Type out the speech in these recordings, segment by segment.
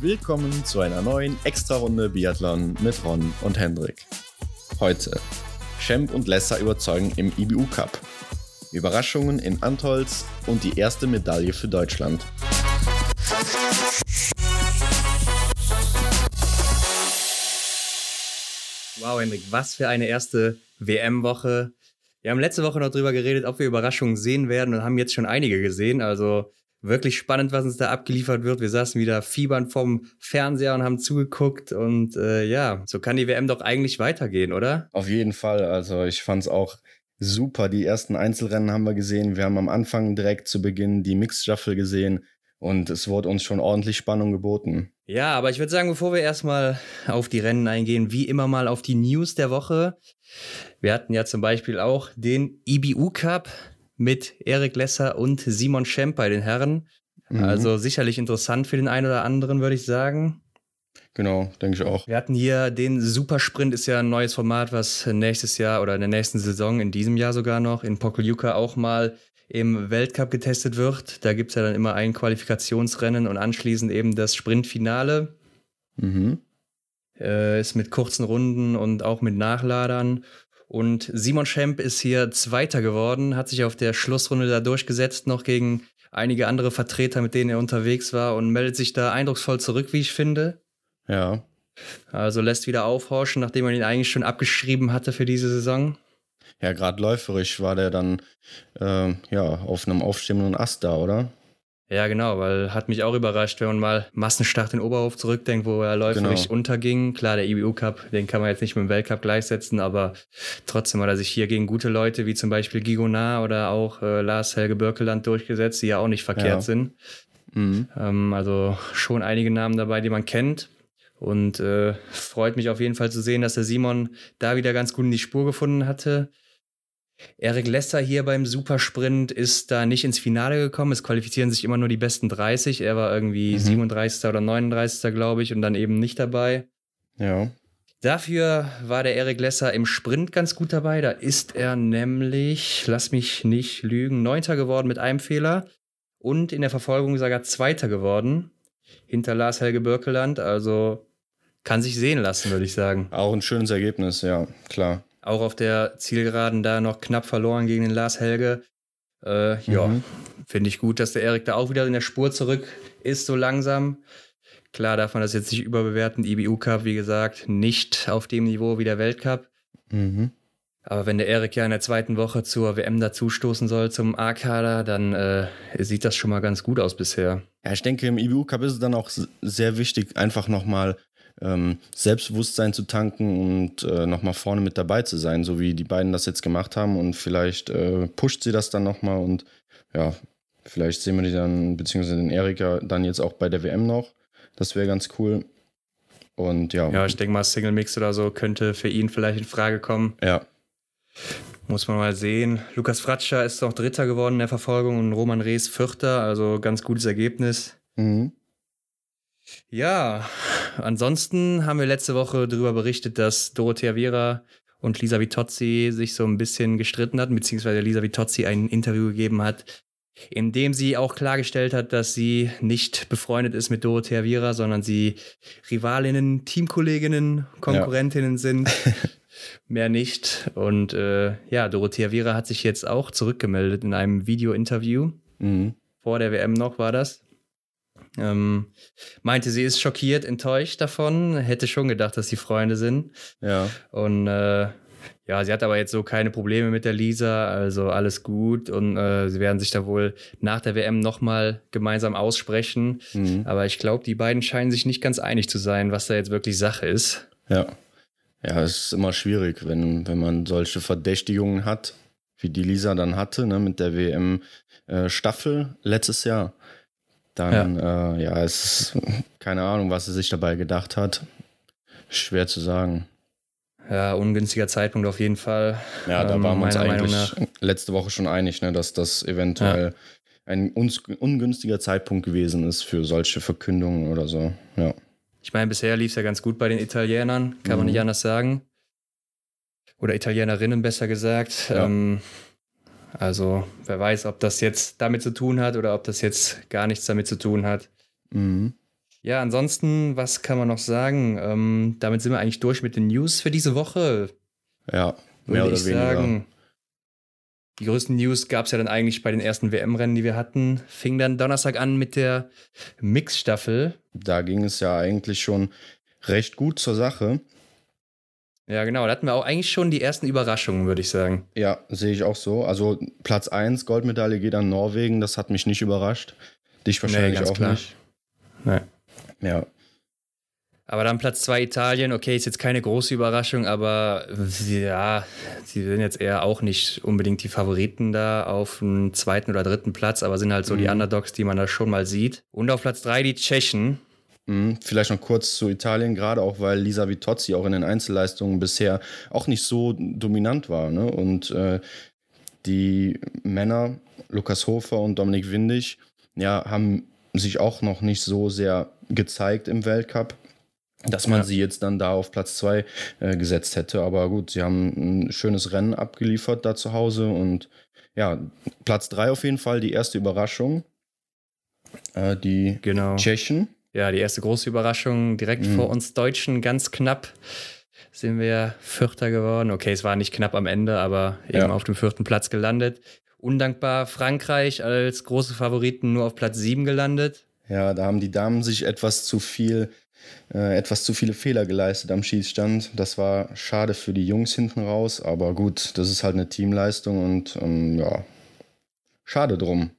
Willkommen zu einer neuen Extra-Runde Biathlon mit Ron und Hendrik. Heute Schemp und Lesser überzeugen im IBU Cup. Überraschungen in Antolz und die erste Medaille für Deutschland. Wow, Hendrik, was für eine erste WM-Woche. Wir haben letzte Woche noch drüber geredet, ob wir Überraschungen sehen werden und haben jetzt schon einige gesehen. Also wirklich spannend, was uns da abgeliefert wird. Wir saßen wieder fiebern vom Fernseher und haben zugeguckt. Und äh, ja, so kann die WM doch eigentlich weitergehen, oder? Auf jeden Fall. Also ich fand es auch super. Die ersten Einzelrennen haben wir gesehen. Wir haben am Anfang direkt zu Beginn die Mixed Shuffle gesehen. Und es wurde uns schon ordentlich Spannung geboten. Ja, aber ich würde sagen, bevor wir erstmal auf die Rennen eingehen, wie immer mal auf die News der Woche. Wir hatten ja zum Beispiel auch den IBU Cup mit Erik Lesser und Simon Schemp bei den Herren. Mhm. Also sicherlich interessant für den einen oder anderen, würde ich sagen. Genau, denke ich auch. Wir hatten hier den Supersprint, ist ja ein neues Format, was nächstes Jahr oder in der nächsten Saison, in diesem Jahr sogar noch, in Pokljuka auch mal im Weltcup getestet wird. Da gibt es ja dann immer ein Qualifikationsrennen und anschließend eben das Sprintfinale. Mhm. Äh, ist mit kurzen Runden und auch mit Nachladern. Und Simon Schemp ist hier Zweiter geworden, hat sich auf der Schlussrunde da durchgesetzt, noch gegen einige andere Vertreter, mit denen er unterwegs war und meldet sich da eindrucksvoll zurück, wie ich finde. Ja. Also lässt wieder aufhorchen, nachdem man ihn eigentlich schon abgeschrieben hatte für diese Saison. Ja, gerade läuferisch war der dann äh, ja auf einem aufstehenden Ast da, oder? Ja, genau, weil hat mich auch überrascht, wenn man mal Massenstart in Oberhof zurückdenkt, wo er läuferisch genau. unterging. Klar, der IBU Cup, den kann man jetzt nicht mit dem Weltcup gleichsetzen, aber trotzdem hat er sich hier gegen gute Leute wie zum Beispiel Gigonard oder auch äh, Lars Helge Birkeland durchgesetzt, die ja auch nicht verkehrt ja. sind. Mhm. Ähm, also schon einige Namen dabei, die man kennt. Und äh, freut mich auf jeden Fall zu sehen, dass der Simon da wieder ganz gut in die Spur gefunden hatte. Erik Lesser hier beim Supersprint ist da nicht ins Finale gekommen. Es qualifizieren sich immer nur die besten 30. Er war irgendwie mhm. 37. oder 39. glaube ich und dann eben nicht dabei. Ja. Dafür war der Erik Lesser im Sprint ganz gut dabei. Da ist er nämlich, lass mich nicht lügen, Neunter geworden mit einem Fehler und in der Verfolgung sogar Zweiter geworden. Hinter Lars Helge Birkeland. Also kann sich sehen lassen, würde ich sagen. Auch ein schönes Ergebnis, ja, klar. Auch auf der Zielgeraden da noch knapp verloren gegen den Lars Helge. Äh, mhm. Ja, finde ich gut, dass der Erik da auch wieder in der Spur zurück ist, so langsam. Klar darf man das jetzt nicht überbewerten. IBU Cup, wie gesagt, nicht auf dem Niveau wie der Weltcup. Mhm. Aber wenn der Erik ja in der zweiten Woche zur WM dazustoßen soll zum A-Kader, dann äh, sieht das schon mal ganz gut aus bisher. Ja, ich denke, im IBU Cup ist es dann auch sehr wichtig, einfach nochmal ähm, Selbstbewusstsein zu tanken und äh, nochmal vorne mit dabei zu sein, so wie die beiden das jetzt gemacht haben. Und vielleicht äh, pusht sie das dann nochmal und ja, vielleicht sehen wir die dann, beziehungsweise den Erika dann jetzt auch bei der WM noch. Das wäre ganz cool. Und ja. Ja, ich denke mal, Single Mix oder so könnte für ihn vielleicht in Frage kommen. Ja. Muss man mal sehen. Lukas Fratscher ist noch Dritter geworden in der Verfolgung und Roman Rees Vierter, also ganz gutes Ergebnis. Mhm. Ja, ansonsten haben wir letzte Woche darüber berichtet, dass Dorothea Vera und Lisa Vitozzi sich so ein bisschen gestritten hatten, beziehungsweise Lisa Vitozzi ein Interview gegeben hat, in dem sie auch klargestellt hat, dass sie nicht befreundet ist mit Dorothea Vera, sondern sie Rivalinnen, Teamkolleginnen, Konkurrentinnen ja. sind. Mehr nicht. Und äh, ja, Dorothea Vera hat sich jetzt auch zurückgemeldet in einem Video-Interview. Mhm. Vor der WM noch war das. Ähm, meinte, sie ist schockiert, enttäuscht davon, hätte schon gedacht, dass sie Freunde sind. Ja. Und äh, ja, sie hat aber jetzt so keine Probleme mit der Lisa, also alles gut und äh, sie werden sich da wohl nach der WM nochmal gemeinsam aussprechen. Mhm. Aber ich glaube, die beiden scheinen sich nicht ganz einig zu sein, was da jetzt wirklich Sache ist. Ja. Ja, es ist immer schwierig, wenn, wenn man solche Verdächtigungen hat, wie die Lisa dann hatte, ne, mit der WM-Staffel äh, letztes Jahr dann, ja, äh, ja es ist keine Ahnung, was er sich dabei gedacht hat. Schwer zu sagen. Ja, ungünstiger Zeitpunkt auf jeden Fall. Ja, da ähm, waren wir uns eigentlich letzte Woche schon einig, ne, dass das eventuell ja. ein ungünstiger Zeitpunkt gewesen ist für solche Verkündungen oder so. Ja. Ich meine, bisher lief es ja ganz gut bei den Italienern, kann mhm. man nicht anders sagen. Oder Italienerinnen besser gesagt. Ja. Ähm, Also wer weiß, ob das jetzt damit zu tun hat oder ob das jetzt gar nichts damit zu tun hat. Mhm. Ja, ansonsten, was kann man noch sagen? Ähm, damit sind wir eigentlich durch mit den News für diese Woche. Ja, mehr würde ich weniger. sagen. Die größten News gab es ja dann eigentlich bei den ersten WM-Rennen, die wir hatten. Fing dann Donnerstag an mit der Mix-Staffel. Da ging es ja eigentlich schon recht gut zur Sache. Ja, genau. Da hatten wir auch eigentlich schon die ersten Überraschungen, würde ich sagen. Ja, sehe ich auch so. Also Platz 1 Goldmedaille geht an Norwegen. Das hat mich nicht überrascht. Dich wahrscheinlich nee, auch klar. nicht. Nee. Ja. Aber dann Platz 2 Italien, okay, ist jetzt keine große Überraschung, aber ja, sie sind jetzt eher auch nicht unbedingt die Favoriten da auf dem zweiten oder dritten Platz, aber sind halt so mhm. die Underdogs, die man da schon mal sieht. Und auf Platz 3 die Tschechen. Mhm. Vielleicht noch kurz zu Italien, gerade auch, weil Lisa Vitozzi auch in den Einzelleistungen bisher auch nicht so dominant war. Ne? Und äh, die Männer, Lukas Hofer und Dominik Windig, ja, haben sich auch noch nicht so sehr gezeigt im Weltcup dass man ja. sie jetzt dann da auf Platz 2 äh, gesetzt hätte. Aber gut, sie haben ein schönes Rennen abgeliefert da zu Hause und ja, Platz 3 auf jeden Fall, die erste Überraschung. Äh, die genau. Tschechen. Ja, die erste große Überraschung direkt mhm. vor uns Deutschen, ganz knapp sind wir Vierter geworden. Okay, es war nicht knapp am Ende, aber eben ja. auf dem vierten Platz gelandet. Undankbar Frankreich als große Favoriten nur auf Platz 7 gelandet. Ja, da haben die Damen sich etwas zu viel äh, etwas zu viele Fehler geleistet am Schießstand. Das war schade für die Jungs hinten raus, aber gut, das ist halt eine Teamleistung und ähm, ja, schade drum.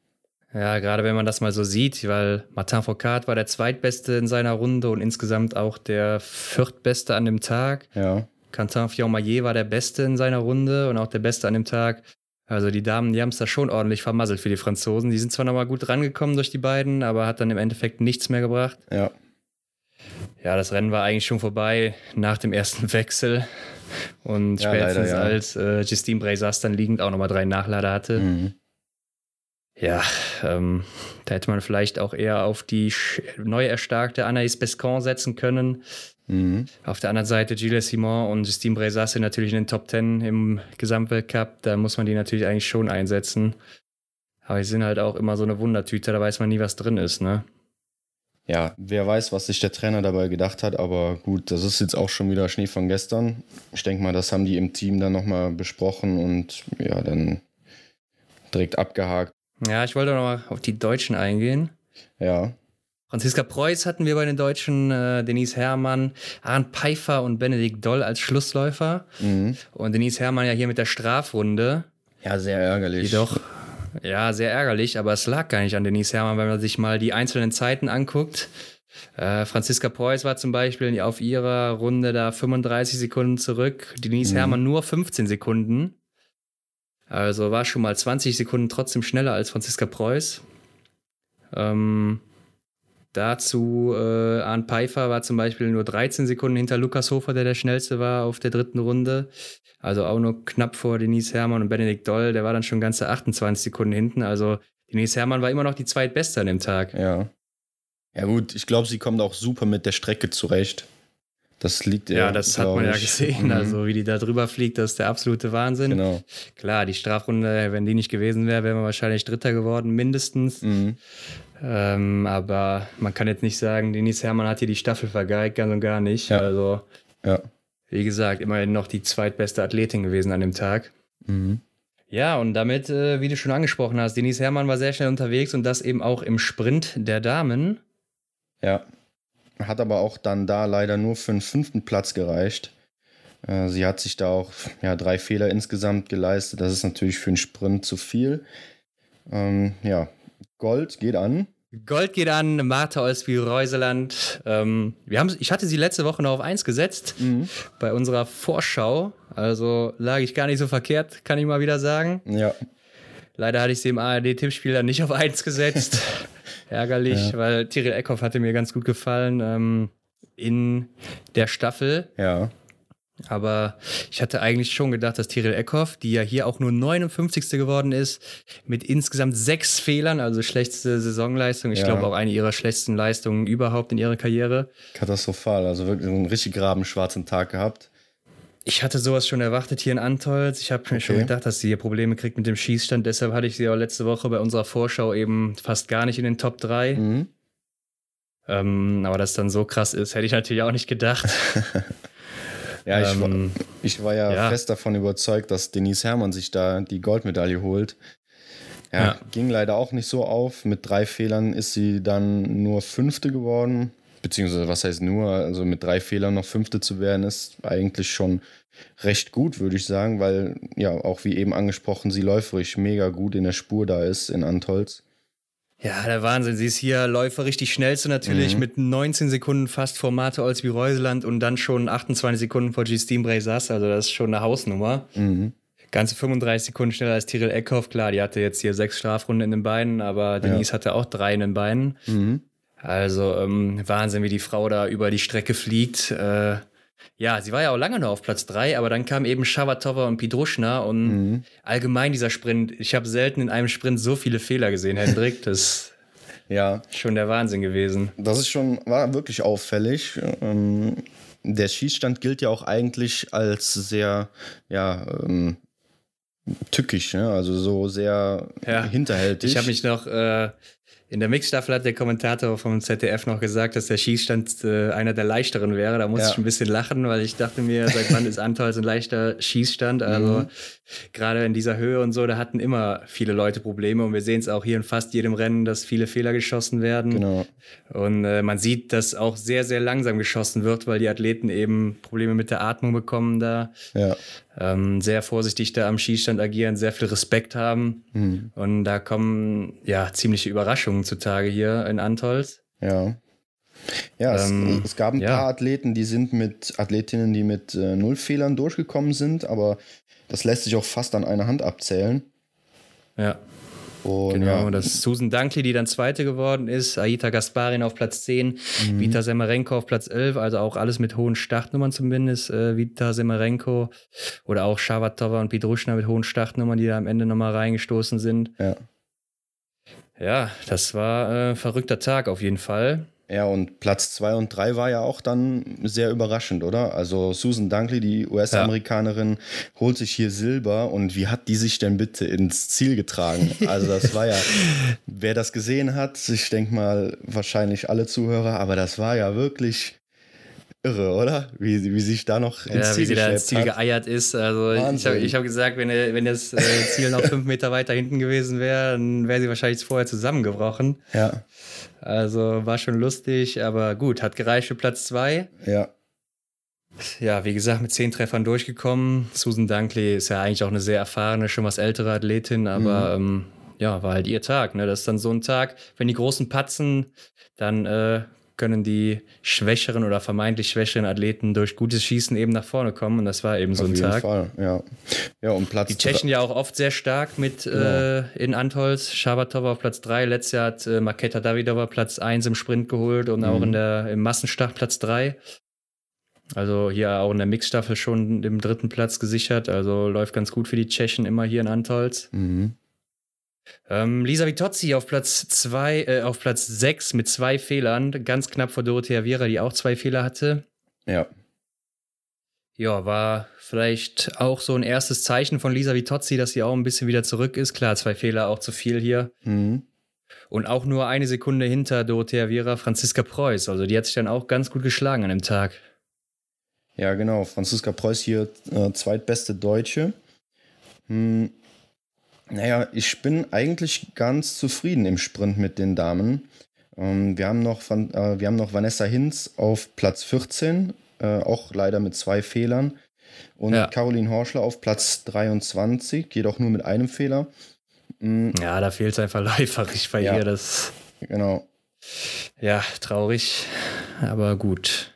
Ja, gerade wenn man das mal so sieht, weil Martin Foucault war der zweitbeste in seiner Runde und insgesamt auch der viertbeste an dem Tag. Ja. Quentin Fiormaillet war der Beste in seiner Runde und auch der Beste an dem Tag. Also die Damen, die haben es da schon ordentlich vermasselt für die Franzosen. Die sind zwar nochmal gut rangekommen durch die beiden, aber hat dann im Endeffekt nichts mehr gebracht. Ja. Ja, das Rennen war eigentlich schon vorbei nach dem ersten Wechsel. Und ja, spätestens leider, ja. als äh, Justine Breisas dann liegend auch nochmal drei Nachlader hatte. Mhm. Ja, ähm, da hätte man vielleicht auch eher auf die neu erstarkte Anaïs Bescon setzen können. Mhm. Auf der anderen Seite Gilles Simon und Justine Breisas sind natürlich in den Top Ten im Gesamtweltcup. Da muss man die natürlich eigentlich schon einsetzen. Aber sie sind halt auch immer so eine Wundertüte, da weiß man nie, was drin ist, ne? ja, wer weiß, was sich der Trainer dabei gedacht hat, aber gut, das ist jetzt auch schon wieder Schnee von gestern. Ich denke mal, das haben die im Team dann nochmal besprochen und ja, dann direkt abgehakt. Ja, ich wollte nochmal auf die Deutschen eingehen. Ja. Franziska Preuß hatten wir bei den Deutschen, äh, Denise Herrmann, Arndt Pfeiffer und Benedikt Doll als Schlussläufer. Mhm. Und Denise Herrmann ja hier mit der Strafrunde. Ja, sehr ärgerlich. Jedoch ja, sehr ärgerlich, aber es lag gar nicht an Denise Herrmann, wenn man sich mal die einzelnen Zeiten anguckt. Äh, Franziska Preuß war zum Beispiel auf ihrer Runde da 35 Sekunden zurück, Denise mhm. Herrmann nur 15 Sekunden. Also war schon mal 20 Sekunden trotzdem schneller als Franziska Preuß. Ähm, Dazu äh, Arndt Pfeiffer war zum Beispiel nur 13 Sekunden hinter Lukas Hofer, der der schnellste war auf der dritten Runde. Also auch nur knapp vor Denise Herrmann und Benedikt Doll. Der war dann schon ganze 28 Sekunden hinten. Also Denise Herrmann war immer noch die zweitbeste an dem Tag. Ja. Ja gut, ich glaube, sie kommt auch super mit der Strecke zurecht. Das liegt ja. Ja, das hat man ja gesehen. Mhm. Also, wie die da drüber fliegt, das ist der absolute Wahnsinn. Genau. Klar, die Strafrunde, wenn die nicht gewesen wäre, wären wir wahrscheinlich Dritter geworden, mindestens. Mhm. Ähm, aber man kann jetzt nicht sagen, Denise Herrmann hat hier die Staffel vergeigt, ganz und gar nicht. Ja. Also, ja. wie gesagt, immerhin noch die zweitbeste Athletin gewesen an dem Tag. Mhm. Ja, und damit, äh, wie du schon angesprochen hast, Denise Herrmann war sehr schnell unterwegs und das eben auch im Sprint der Damen. Ja, hat aber auch dann da leider nur für den fünften Platz gereicht. Äh, sie hat sich da auch ja, drei Fehler insgesamt geleistet. Das ist natürlich für einen Sprint zu viel. Ähm, ja, Gold geht an. Gold geht an, Martha Olsby-Reuseland. Ähm, ich hatte sie letzte Woche noch auf 1 gesetzt mhm. bei unserer Vorschau. Also lag ich gar nicht so verkehrt, kann ich mal wieder sagen. Ja. Leider hatte ich sie im ARD-Tippspiel dann nicht auf 1 gesetzt. Ärgerlich, ja. weil Tyrell Eckhoff hatte mir ganz gut gefallen ähm, in der Staffel. Ja. Aber ich hatte eigentlich schon gedacht, dass Tyrell Eckhoff, die ja hier auch nur 59. geworden ist, mit insgesamt sechs Fehlern, also schlechteste Saisonleistung, ich ja. glaube auch eine ihrer schlechtesten Leistungen überhaupt in ihrer Karriere. Katastrophal, also wirklich einen richtig graben schwarzen Tag gehabt. Ich hatte sowas schon erwartet hier in Antolz. Ich habe mir okay. schon gedacht, dass sie hier Probleme kriegt mit dem Schießstand. Deshalb hatte ich sie auch letzte Woche bei unserer Vorschau eben fast gar nicht in den Top 3. Mhm. Ähm, aber dass dann so krass ist, hätte ich natürlich auch nicht gedacht. ja, ich, ähm, war, ich war ja, ja, fest davon überzeugt, dass Denise Herrmann sich da die Goldmedaille holt. Ja, ja, ging leider auch nicht so auf. Mit drei Fehlern ist sie dann nur Fünfte geworden beziehungsweise was heißt nur, also mit drei Fehlern noch Fünfte zu werden, ist eigentlich schon recht gut, würde ich sagen, weil ja auch wie eben angesprochen, sie läuferisch mega gut in der Spur da ist in Antolz. Ja, der Wahnsinn. Sie ist hier läuferisch die schnellste natürlich mhm. mit 19 Sekunden fast vor Mate Olsby Reuseland und dann schon 28 Sekunden vor Justine Breisas. Also das ist schon eine Hausnummer. Mhm. Ganze 35 Sekunden schneller als Tyrell Eckhoff. Klar, die hatte jetzt hier sechs Strafrunden in den Beinen, aber Denise ja. hatte auch drei in den Beinen. Mhm. Also ähm, Wahnsinn, wie die Frau da über die Strecke fliegt. Äh, ja, sie war ja auch lange nur auf Platz 3, aber dann kamen eben Schabatova und Pidruschna und mhm. allgemein dieser Sprint. Ich habe selten in einem Sprint so viele Fehler gesehen, Hendrik. Das ja schon der Wahnsinn gewesen. Das ist schon, war wirklich auffällig. Ähm, der Schießstand gilt ja auch eigentlich als sehr, ja, ähm, tückisch, ne? also so sehr ja. hinterhältig. Ich habe mich noch äh, in der Mixstaffel hat der Kommentator vom ZDF noch gesagt, dass der Schießstand äh, einer der leichteren wäre. Da muss ja. ich ein bisschen lachen, weil ich dachte mir, seit wann ist Antolz ein leichter Schießstand? Also mhm. gerade in dieser Höhe und so, da hatten immer viele Leute Probleme und wir sehen es auch hier in fast jedem Rennen, dass viele Fehler geschossen werden. Genau. Und äh, man sieht, dass auch sehr, sehr langsam geschossen wird, weil die Athleten eben Probleme mit der Atmung bekommen da. Ja ähm, sehr vorsichtig da am Schießstand agieren, sehr viel Respekt haben. Mhm. Und da kommen ja ziemliche Überraschungen zutage hier in Antolz. Ja. Ja, ähm, es, es, gab ein ja. paar Athleten, die sind mit Athletinnen, die mit äh, null Fehlern durchgekommen sind, aber das lässt sich auch fast an einer Hand abzählen. Ja. Und genau, ja. das ist Susan Dunkley, die dann Zweite geworden ist, Aita Gasparin auf Platz 10, mhm. Vita Semarenko auf Platz 11, also auch alles mit hohen Startnummern zumindest, äh, Vita Semarenko oder auch Shavatova und Pidruschna mit hohen Startnummern, die da am Ende nochmal reingestoßen sind. Ja. Ja, das war ein äh, verrückter Tag auf jeden Fall. Ja, und Platz 2 und 3 war ja auch dann sehr überraschend, oder? Also Susan Dunkley, die US-Amerikanerin, ja. holt sich hier Silber und wie hat die sich denn bitte ins Ziel getragen? Also das war ja, wer das gesehen hat, ich denke mal wahrscheinlich alle Zuhörer, aber das war ja wirklich irre, oder? Wie, wie sich da noch ins ja, Ziel wie sie da ins Ziel hat. geeiert ist. Also Wahnsinn. ich habe hab gesagt, wenn, wenn das äh, Ziel noch fünf Meter weiter hinten gewesen wäre, dann wäre sie wahrscheinlich vorher zusammengebrochen. Ja. Also war schon lustig, aber gut, hat gereicht für Platz zwei. Ja. Ja, wie gesagt, mit zehn Treffern durchgekommen. Susan Dunkley ist ja eigentlich auch eine sehr erfahrene, schon was ältere Athletin, aber mhm. ähm, ja, war halt ihr Tag. Ne? Das ist dann so ein Tag, wenn die großen patzen, dann äh, können die schwächeren oder vermeintlich schwächeren Athleten durch gutes Schießen eben nach vorne kommen. Und das war eben so ein Tag. Fall, ja. Ja, und Platz Die Tschechen ja auch oft sehr stark mit genau. äh, in Antolz. Schabatova auf Platz 3. Letztes Jahr hat äh, Maketa Davidova Platz 1 im Sprint geholt und mhm. auch in der, im Massenstart Platz 3. Also hier auch in der Mixstaffel schon im dritten Platz gesichert. Also läuft ganz gut für die Tschechen immer hier in Antolz. Mhm. Ähm, Lisa Vitozzi auf Platz 2, äh, auf Platz 6 mit zwei Fehlern, ganz knapp vor Dorothea Viera, die auch zwei Fehler hatte. Ja. Ja, war vielleicht auch so ein erstes Zeichen von Lisa Vitozzi, dass sie auch ein bisschen wieder zurück ist. Klar, zwei Fehler auch zu viel hier. Mhm. Und auch nur eine Sekunde hinter Dorothea Viera, Franziska Preuß. Also die hat sich dann auch ganz gut geschlagen an dem Tag. Ja, genau. Franziska Preuß hier äh, zweitbeste Deutsche. Hm, naja, ich bin eigentlich ganz zufrieden im Sprint mit den Damen. Ähm, wir, haben noch, äh, wir haben noch Vanessa Hinz auf Platz 14, äh, auch leider mit zwei Fehlern. Und ja. Caroline Horschler auf Platz 23, jedoch nur mit einem Fehler. Mhm. Ja, da fehlt es einfach läuferisch bei ja, ihr. Das genau. Ja, traurig, aber gut.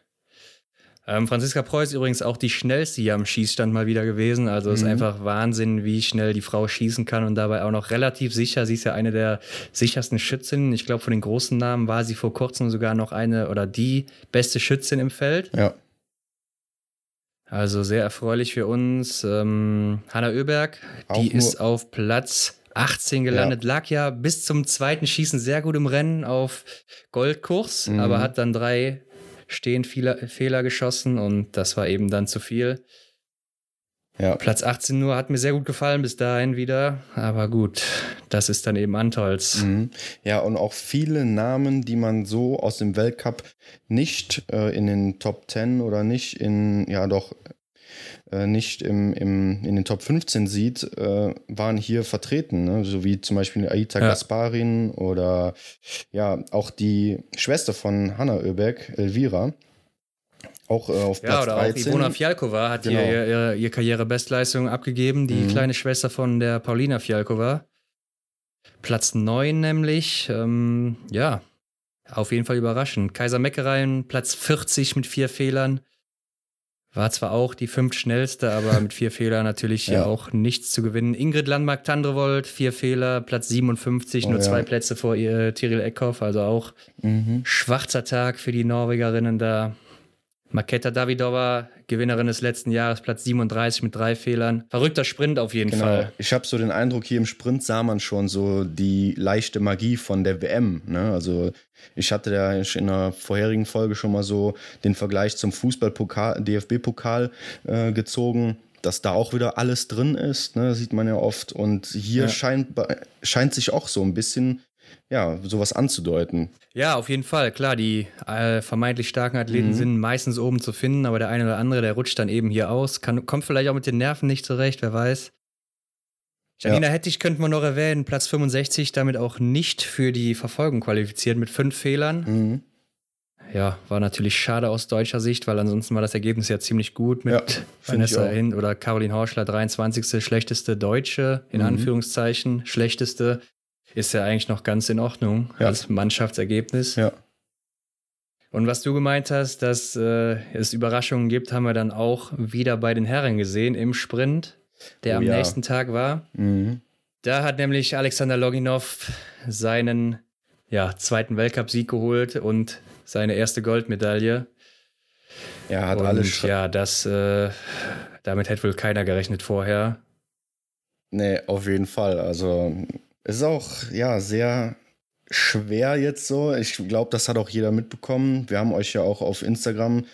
Ähm, Franziska Preuß übrigens auch die schnellste hier am Schießstand mal wieder gewesen. Also mhm. ist einfach Wahnsinn, wie schnell die Frau schießen kann und dabei auch noch relativ sicher. Sie ist ja eine der sichersten Schützinnen. Ich glaube, von den großen Namen war sie vor kurzem sogar noch eine oder die beste Schützin im Feld. Ja. Also sehr erfreulich für uns. Ähm, Hanna Oeberg, auch die ist auf Platz 18 gelandet, ja. lag ja bis zum zweiten Schießen sehr gut im Rennen auf Goldkurs, mhm. aber hat dann drei stehend viele Fehler geschossen und das war eben dann zu viel. Ja. Platz 18 nur hat mir sehr gut gefallen bis dahin wieder. Aber gut, das ist dann eben Antolz. Mhm. Ja, und auch viele Namen, die man so aus dem Weltcup nicht äh, in den Top 10 oder nicht in, ja doch, äh, nicht im, im, in den Top 15 sieht, äh, waren hier vertreten. Ne? So wie zum Beispiel Aita ja. Gasparin oder ja, auch die Schwester von Hanna Oeberg, Elvira auch äh, auf Platz ja, oder 13. auch Ivona Fialkova hat genau. ihr, ihr, ihr Karrierebestleistung abgegeben, die mhm. kleine Schwester von der Paulina Fialkova. Platz 9 nämlich, ähm, ja, auf jeden Fall überraschend. Kaiser Meckereien, Platz 40 mit vier Fehlern. War zwar auch die fünf schnellste, aber mit vier Fehlern natürlich ja. auch nichts zu gewinnen. Ingrid Landmark-Tandrevold, vier Fehler, Platz 57, oh, nur ja. zwei Plätze vor ihr, Tiril Eckhoff, also auch mhm. schwarzer Tag für die Norwegerinnen da. Maketa Davidova, Gewinnerin des letzten Jahres, Platz 37 mit drei Fehlern. Verrückter Sprint auf jeden genau. Fall. Ich habe so den Eindruck, hier im Sprint sah man schon so die leichte Magie von der WM. Ne? Also ich hatte ja in einer vorherigen Folge schon mal so den Vergleich zum Fußballpokal, DFB-Pokal äh, gezogen dass da auch wieder alles drin ist, ne, sieht man ja oft. Und hier ja. scheint, scheint sich auch so ein bisschen ja, sowas anzudeuten. Ja, auf jeden Fall. Klar, die äh, vermeintlich starken Athleten mhm. sind meistens oben zu finden, aber der eine oder andere, der rutscht dann eben hier aus. Kann, kommt vielleicht auch mit den Nerven nicht zurecht, wer weiß. Janina ja. Hettich könnte man noch erwähnen, Platz 65, damit auch nicht für die Verfolgung qualifiziert mit fünf Fehlern. Mhm. Ja, war natürlich schade aus deutscher Sicht, weil ansonsten war das Ergebnis ja ziemlich gut mit ja, Vanessa Hin oder Caroline Horschler, 23. schlechteste Deutsche, in mhm. Anführungszeichen, schlechteste ist ja eigentlich noch ganz in Ordnung ja. als Mannschaftsergebnis. Ja. Und was du gemeint hast, dass äh, es Überraschungen gibt, haben wir dann auch wieder bei den Herren gesehen im Sprint, der oh, am ja. nächsten Tag war. Mhm. Da hat nämlich Alexander Loginov seinen ja, zweiten Weltcupsieg geholt und seine erste Goldmedaille. Er hat und, alles. Ja, das, äh, damit hätte wohl keiner gerechnet vorher. Nee, auf jeden Fall. Also es ist auch, ja, sehr schwer jetzt so. Ich glaube, das hat auch jeder mitbekommen. Wir haben euch ja auch auf Instagram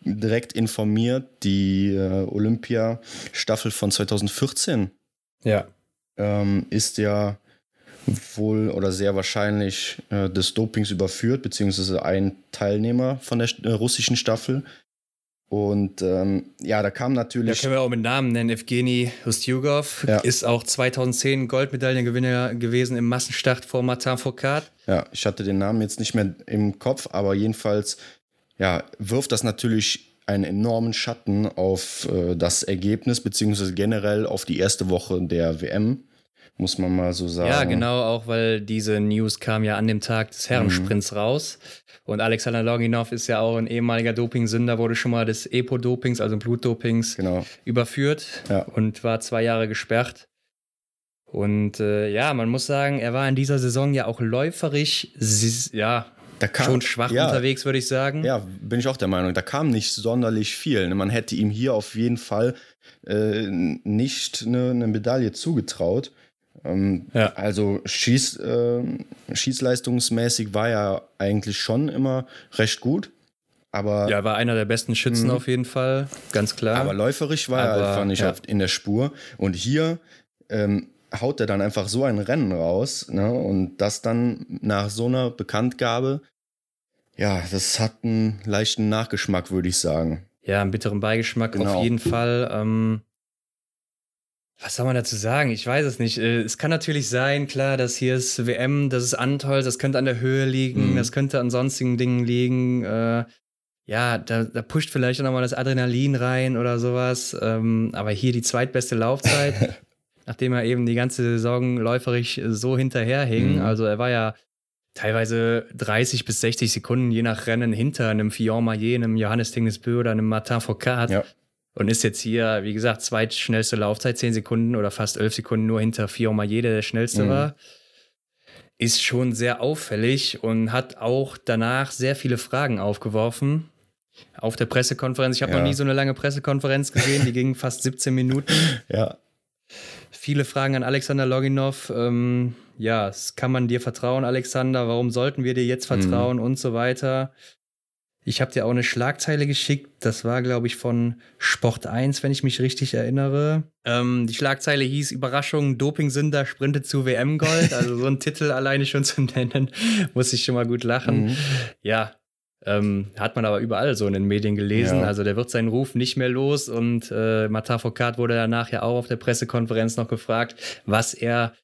direkt informiert, die äh, Olympia-Staffel von 2014 ja. Ähm, ist ja wohl oder sehr wahrscheinlich äh, des Dopings überführt, beziehungsweise ein Teilnehmer von der äh, russischen Staffel. Und ähm, ja, da kam natürlich. Da können wir auch mit Namen nennen. Evgeny Ustjugov ja. ist auch 2010 Goldmedaillengewinner gewesen im Massenstart vor Martin Foucault. Ja, ich hatte den Namen jetzt nicht mehr im Kopf, aber jedenfalls ja, wirft das natürlich einen enormen Schatten auf äh, das Ergebnis, beziehungsweise generell auf die erste Woche der WM muss man mal so sagen. Ja, genau, auch weil diese News kam ja an dem Tag des Herrensprints mhm. raus. Und Alexander Loginov ist ja auch ein ehemaliger Dopingsünder, wurde schon mal des Epo-Dopings, also Blutdopings, genau. überführt ja. und war zwei Jahre gesperrt. Und äh, ja, man muss sagen, er war in dieser Saison ja auch läuferisch, ja, kam, schon schwach ja, unterwegs, würde ich sagen. Ja, bin ich auch der Meinung. Da kam nicht sonderlich viel. Man hätte ihm hier auf jeden Fall äh, nicht eine, eine Medaille zugetraut. Ähm, ja. Also Schieß, äh, schießleistungsmäßig war er eigentlich schon immer recht gut. Aber, ja, war einer der besten Schützen mh. auf jeden Fall, ganz klar. Aber läuferisch war aber, er einfach nicht ja. in der Spur. Und hier ähm, haut er dann einfach so ein Rennen raus. Ne? Und das dann nach so einer Bekanntgabe, ja, das hat einen leichten Nachgeschmack, würde ich sagen. Ja, einen bitteren Beigeschmack genau. auf jeden Fall. Ähm, was soll man dazu sagen? Ich weiß es nicht. Äh, es kann natürlich sein, klar, dass hier ist WM, das ist Antolz, das könnte an der Höhe liegen, mhm. das könnte an sonstigen Dingen liegen. Äh, ja, da, da pusht vielleicht auch nochmal das Adrenalin rein oder sowas. Ähm, aber hier die zweitbeste Laufzeit, nachdem er eben die ganze Saison läuferisch so hinterherhing. Mhm. Also er war ja teilweise 30 bis 60 Sekunden je nach Rennen hinter einem Fillon Maillet, einem Johannes Tingesbö oder einem Martin Foucault. Ja und ist jetzt hier, wie gesagt, zweitschnellste Laufzeit, 10 Sekunden oder fast 11 Sekunden nur hinter Fiona der der schnellste mhm. war. Ist schon sehr auffällig und hat auch danach sehr viele Fragen aufgeworfen. Auf der Pressekonferenz. Ich habe ja. noch nie so eine lange Pressekonferenz gesehen, die ging fast 17 Minuten. Ja. Viele Fragen an Alexander Loginov. Ähm, ja, kann man dir vertrauen, Alexander? Warum sollten wir dir jetzt vertrauen mhm. und so weiter? Ich habe dir auch eine Schlagzeile geschickt. Das war, glaube ich, von Sport 1, wenn ich mich richtig erinnere. Ähm, die Schlagzeile hieß Überraschung, Dopingsünder sprintet zu WM-Gold. Also so ein Titel alleine schon zu nennen, muss ich schon mal gut lachen. Mhm. Ja, ähm, hat man aber überall so in den Medien gelesen. Ja. Also der wird seinen Ruf nicht mehr los. Und äh, Matafokat wurde danach ja auch auf der Pressekonferenz noch gefragt, was er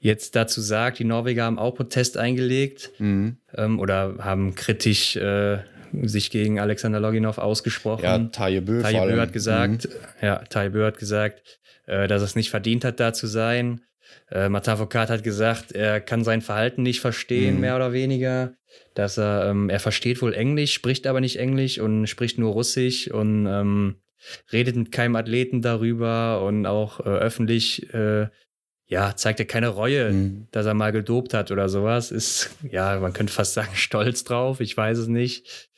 jetzt dazu sagt. Die Norweger haben auch Protest eingelegt mhm. ähm, oder haben kritisch äh, sich gegen Alexander Loginov ausgesprochen. Ja, Taje Bö, Taje Bö hat gesagt, mhm. ja, Taje Bö hat gesagt, äh, dass es nicht verdient hat, da zu sein. Äh, Matavokat hat gesagt, er kann sein Verhalten nicht verstehen, mhm. mehr oder weniger. Dass er, ähm, er versteht wohl Englisch, spricht aber nicht Englisch und spricht nur Russisch und ähm, redet mit keinem Athleten darüber und auch äh, öffentlich äh, ja, zeigt er keine Reue, mhm. dass er mal gedopt hat oder sowas. Ist, ja, man könnte fast sagen, stolz drauf. Ich weiß es nicht.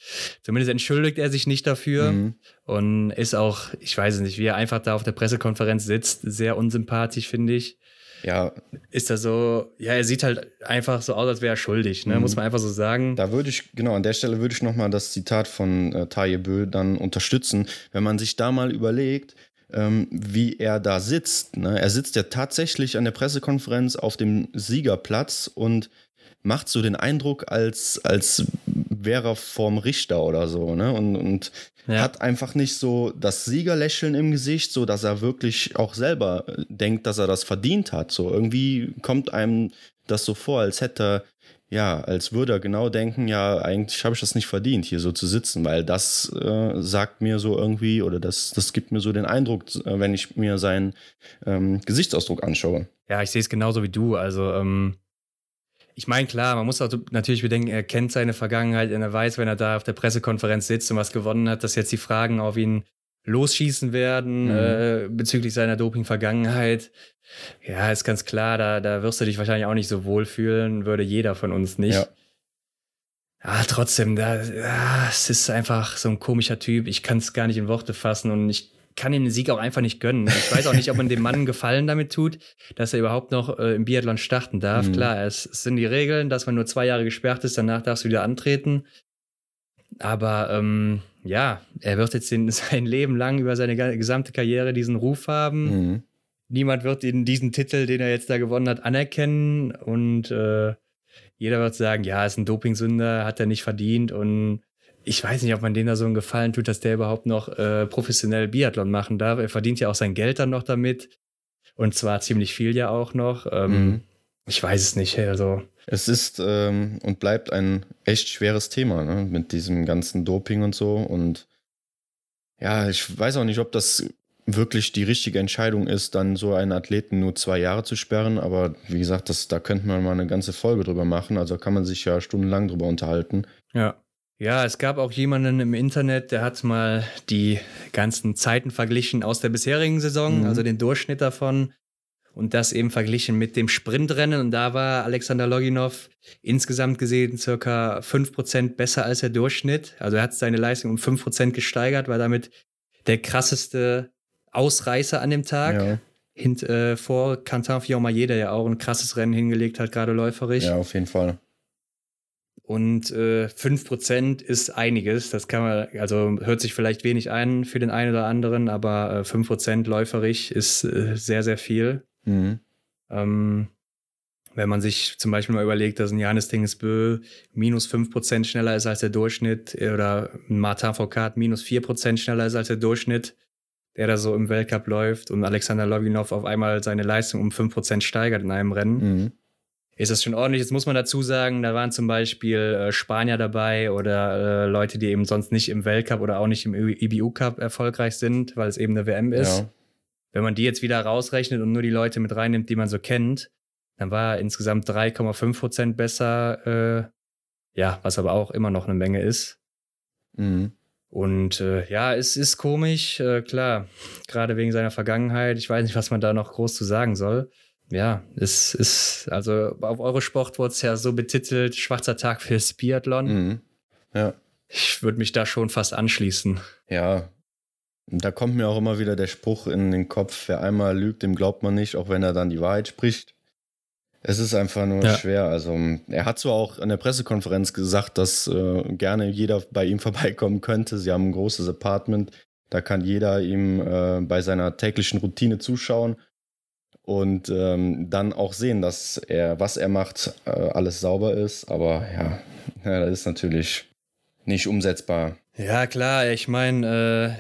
Zumindest entschuldigt er sich nicht dafür mhm. und ist auch, ich weiß es nicht, wie er einfach da auf der Pressekonferenz sitzt, sehr unsympathisch, finde ich. Ja. Ist er so, ja, er sieht halt einfach so aus, als wäre er schuldig, ne? Mhm. muss man einfach so sagen. Da würde ich, genau, an der Stelle würde ich nochmal das Zitat von äh, Taye Bö dann unterstützen. Wenn man sich da mal überlegt, ähm, wie er da sitzt. Ne? Er sitzt ja tatsächlich an der Pressekonferenz auf dem Siegerplatz und macht so den Eindruck, als, als wäre er vorm Richter oder so, ne? Und, und ja. hat einfach nicht so das Siegerlächeln im Gesicht, so dass er wirklich auch selber denkt, dass er das verdient hat. So irgendwie kommt einem das so vor, als hätte er ja, als würde er genau denken, ja, eigentlich habe ich das nicht verdient, hier so zu sitzen, weil das äh, sagt mir so irgendwie oder das, das gibt mir so den Eindruck, äh, wenn ich mir seinen ähm, Gesichtsausdruck anschaue. Ja, ich sehe es genauso wie du. Also, ähm, ich meine, klar, man muss auch natürlich bedenken, er kennt seine Vergangenheit und er weiß, wenn er da auf der Pressekonferenz sitzt und was gewonnen hat, dass jetzt die Fragen auf ihn losschießen werden mhm. äh, bezüglich seiner Doping-Vergangenheit. Ja, ist ganz klar, da, da wirst du dich wahrscheinlich auch nicht so wohlfühlen, würde jeder von uns nicht. Ja. Ja, trotzdem, da, ja, es ist einfach so ein komischer Typ. Ich kann es gar nicht in Worte fassen und ich kann ihm den Sieg auch einfach nicht gönnen. Ich weiß auch nicht, ob man dem Mann einen Gefallen damit tut, dass er überhaupt noch äh, im Biathlon starten darf. Mhm. Klar, es, es, sind die Regeln, dass man nur zwei Jahre gesperrt ist, danach darfst du wieder antreten. Aber ähm, ja, er wird jetzt den, sein Leben lang über seine gesamte Karriere diesen Ruf haben. Mhm niemand wird ihn diesen Titel, den er jetzt da gewonnen hat, anerkennen und äh, jeder wird sagen, ja, ist ein Dopingsünder, hat er nicht verdient und ich weiß nicht, ob man denen da so einen Gefallen tut, dass der überhaupt noch äh, professionell Biathlon machen darf. Er verdient ja auch sein Geld dann noch damit und zwar ziemlich viel ja auch noch. Ähm, mhm. Ich weiß es nicht, also. Es ist ähm, und bleibt ein echt schweres Thema ne? mit diesem ganzen Doping und so und ja, ich weiß auch nicht, ob das wirklich die richtige Entscheidung ist, dann so einen Athleten nur zwei Jahre zu sperren. Aber wie gesagt, das, da könnte man mal eine ganze Folge drüber machen. Also kann man sich ja stundenlang drüber unterhalten. Ja. Ja, es gab auch jemanden im Internet, der hat mal die ganzen Zeiten verglichen aus der bisherigen Saison, mhm. also den Durchschnitt davon. Und das eben verglichen mit dem Sprintrennen. Und da war Alexander Loginov insgesamt gesehen circa 5% besser als der Durchschnitt. Also er hat seine Leistung um 5% gesteigert, war damit der krasseste Ausreißer an dem Tag. Ja. Hint, äh, vor Quentin Fillon-Maillet, der ja auch ein krasses Rennen hingelegt hat, gerade läuferisch. Ja, auf jeden Fall. Und äh, 5% ist einiges. Das kann man, also hört sich vielleicht wenig ein für den einen oder anderen, aber äh, 5% läuferisch ist äh, sehr, sehr viel. Mhm. Ähm, wenn man sich zum Beispiel mal überlegt, dass ein Janis Tingesbö minus 5% schneller ist als der Durchschnitt oder ein Martin Foucault minus 4% schneller ist als der Durchschnitt, der da so im Weltcup läuft und Alexander Loginov auf einmal seine Leistung um 5% steigert in einem Rennen, mhm. ist das schon ordentlich. Jetzt muss man dazu sagen, da waren zum Beispiel äh, Spanier dabei oder äh, Leute, die eben sonst nicht im Weltcup oder auch nicht im IBU Cup erfolgreich sind, weil es eben eine WM ist. Ja. Wenn man die jetzt wieder rausrechnet und nur die Leute mit reinnimmt, die man so kennt, dann war er insgesamt 3,5% besser. Äh, ja, was aber auch immer noch eine Menge ist. Mhm. Und äh, ja, es ist komisch, äh, klar, gerade wegen seiner Vergangenheit. Ich weiß nicht, was man da noch groß zu sagen soll. Ja, es ist, also auf Eurosport wurde es ja so betitelt, schwarzer Tag fürs Biathlon. Mhm. Ja. Ich würde mich da schon fast anschließen. Ja. Da kommt mir auch immer wieder der Spruch in den Kopf, wer einmal lügt, dem glaubt man nicht, auch wenn er dann die Wahrheit spricht. Es ist einfach nur ja. schwer. Also er hat zwar auch in der Pressekonferenz gesagt, dass äh, gerne jeder bei ihm vorbeikommen könnte. Sie haben ein großes Apartment. Da kann jeder ihm äh, bei seiner täglichen Routine zuschauen und ähm, dann auch sehen, dass er, was er macht, äh, alles sauber ist. Aber ja, ja, das ist natürlich nicht umsetzbar. Ja, klar. Ich meine,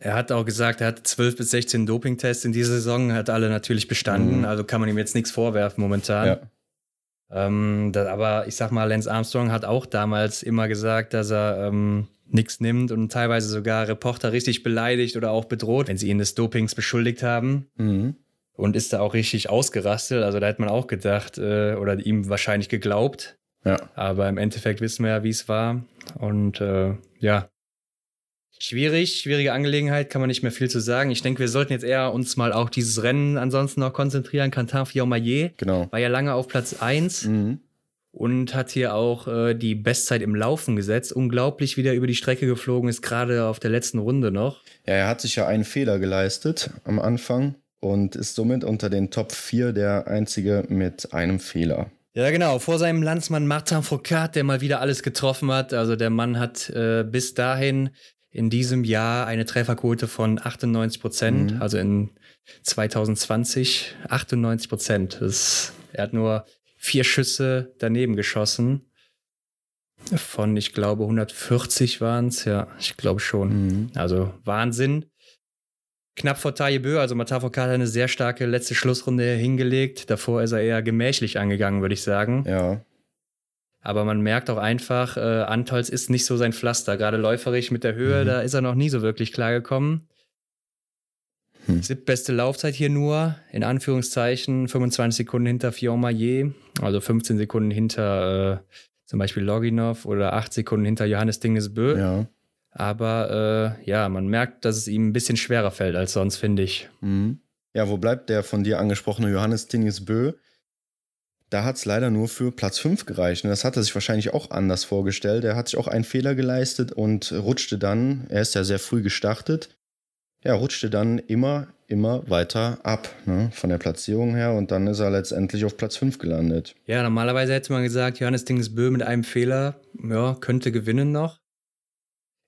äh, er hat auch gesagt, er hat 12 bis 16 Dopingtests in dieser Saison, hat alle natürlich bestanden. Mhm. Also kann man ihm jetzt nichts vorwerfen momentan. Ja. Ähm, das, aber ich sag mal, Lance Armstrong hat auch damals immer gesagt, dass er ähm, nichts nimmt und teilweise sogar Reporter richtig beleidigt oder auch bedroht, wenn sie ihn des Dopings beschuldigt haben. Mhm. Und ist da auch richtig ausgerastet. Also da hätte man auch gedacht äh, oder ihm wahrscheinlich geglaubt. Ja. Aber im Endeffekt wissen wir ja, wie es war. Und äh, ja, schwierig, schwierige Angelegenheit, kann man nicht mehr viel zu sagen. Ich denke, wir sollten jetzt eher uns mal auch dieses Rennen ansonsten noch konzentrieren. Quentin Fiormaillet genau. war ja lange auf Platz 1 mhm. und hat hier auch äh, die Bestzeit im Laufen gesetzt. Unglaublich, wie der über die Strecke geflogen ist, gerade auf der letzten Runde noch. Ja, er hat sich ja einen Fehler geleistet am Anfang und ist somit unter den Top 4 der einzige mit einem Fehler. Ja, genau. Vor seinem Landsmann Martin Foucault, der mal wieder alles getroffen hat. Also der Mann hat äh, bis dahin in diesem Jahr eine Trefferquote von 98 Prozent. Mhm. Also in 2020 98 Prozent. Er hat nur vier Schüsse daneben geschossen. Von, ich glaube, 140 waren es. Ja, ich glaube schon. Mhm. Also Wahnsinn knapp vor Taillebö, also Matafo hat eine sehr starke letzte Schlussrunde hingelegt. Davor ist er eher gemächlich angegangen, würde ich sagen. Ja. Aber man merkt auch einfach, äh, Antolz ist nicht so sein Pflaster. Gerade läuferig mit der Höhe, mhm. da ist er noch nie so wirklich klargekommen. Hm. Siebtbeste Laufzeit hier nur, in Anführungszeichen, 25 Sekunden hinter Fion Maillet, also 15 Sekunden hinter äh, zum Beispiel Loginov oder 8 Sekunden hinter Johannes Dingesbö. Ja. Aber äh, ja, man merkt, dass es ihm ein bisschen schwerer fällt als sonst, finde ich. Mhm. Ja, wo bleibt der von dir angesprochene Johannes Tinnis Bö? Da hat es leider nur für Platz 5 gereicht. Das hat er sich wahrscheinlich auch anders vorgestellt. Er hat sich auch einen Fehler geleistet und rutschte dann, er ist ja sehr früh gestartet, ja, rutschte dann immer, immer weiter ab ne, von der Platzierung her und dann ist er letztendlich auf Platz 5 gelandet. Ja, normalerweise hätte man gesagt, Johannes Dingesbö mit einem Fehler, ja, könnte gewinnen noch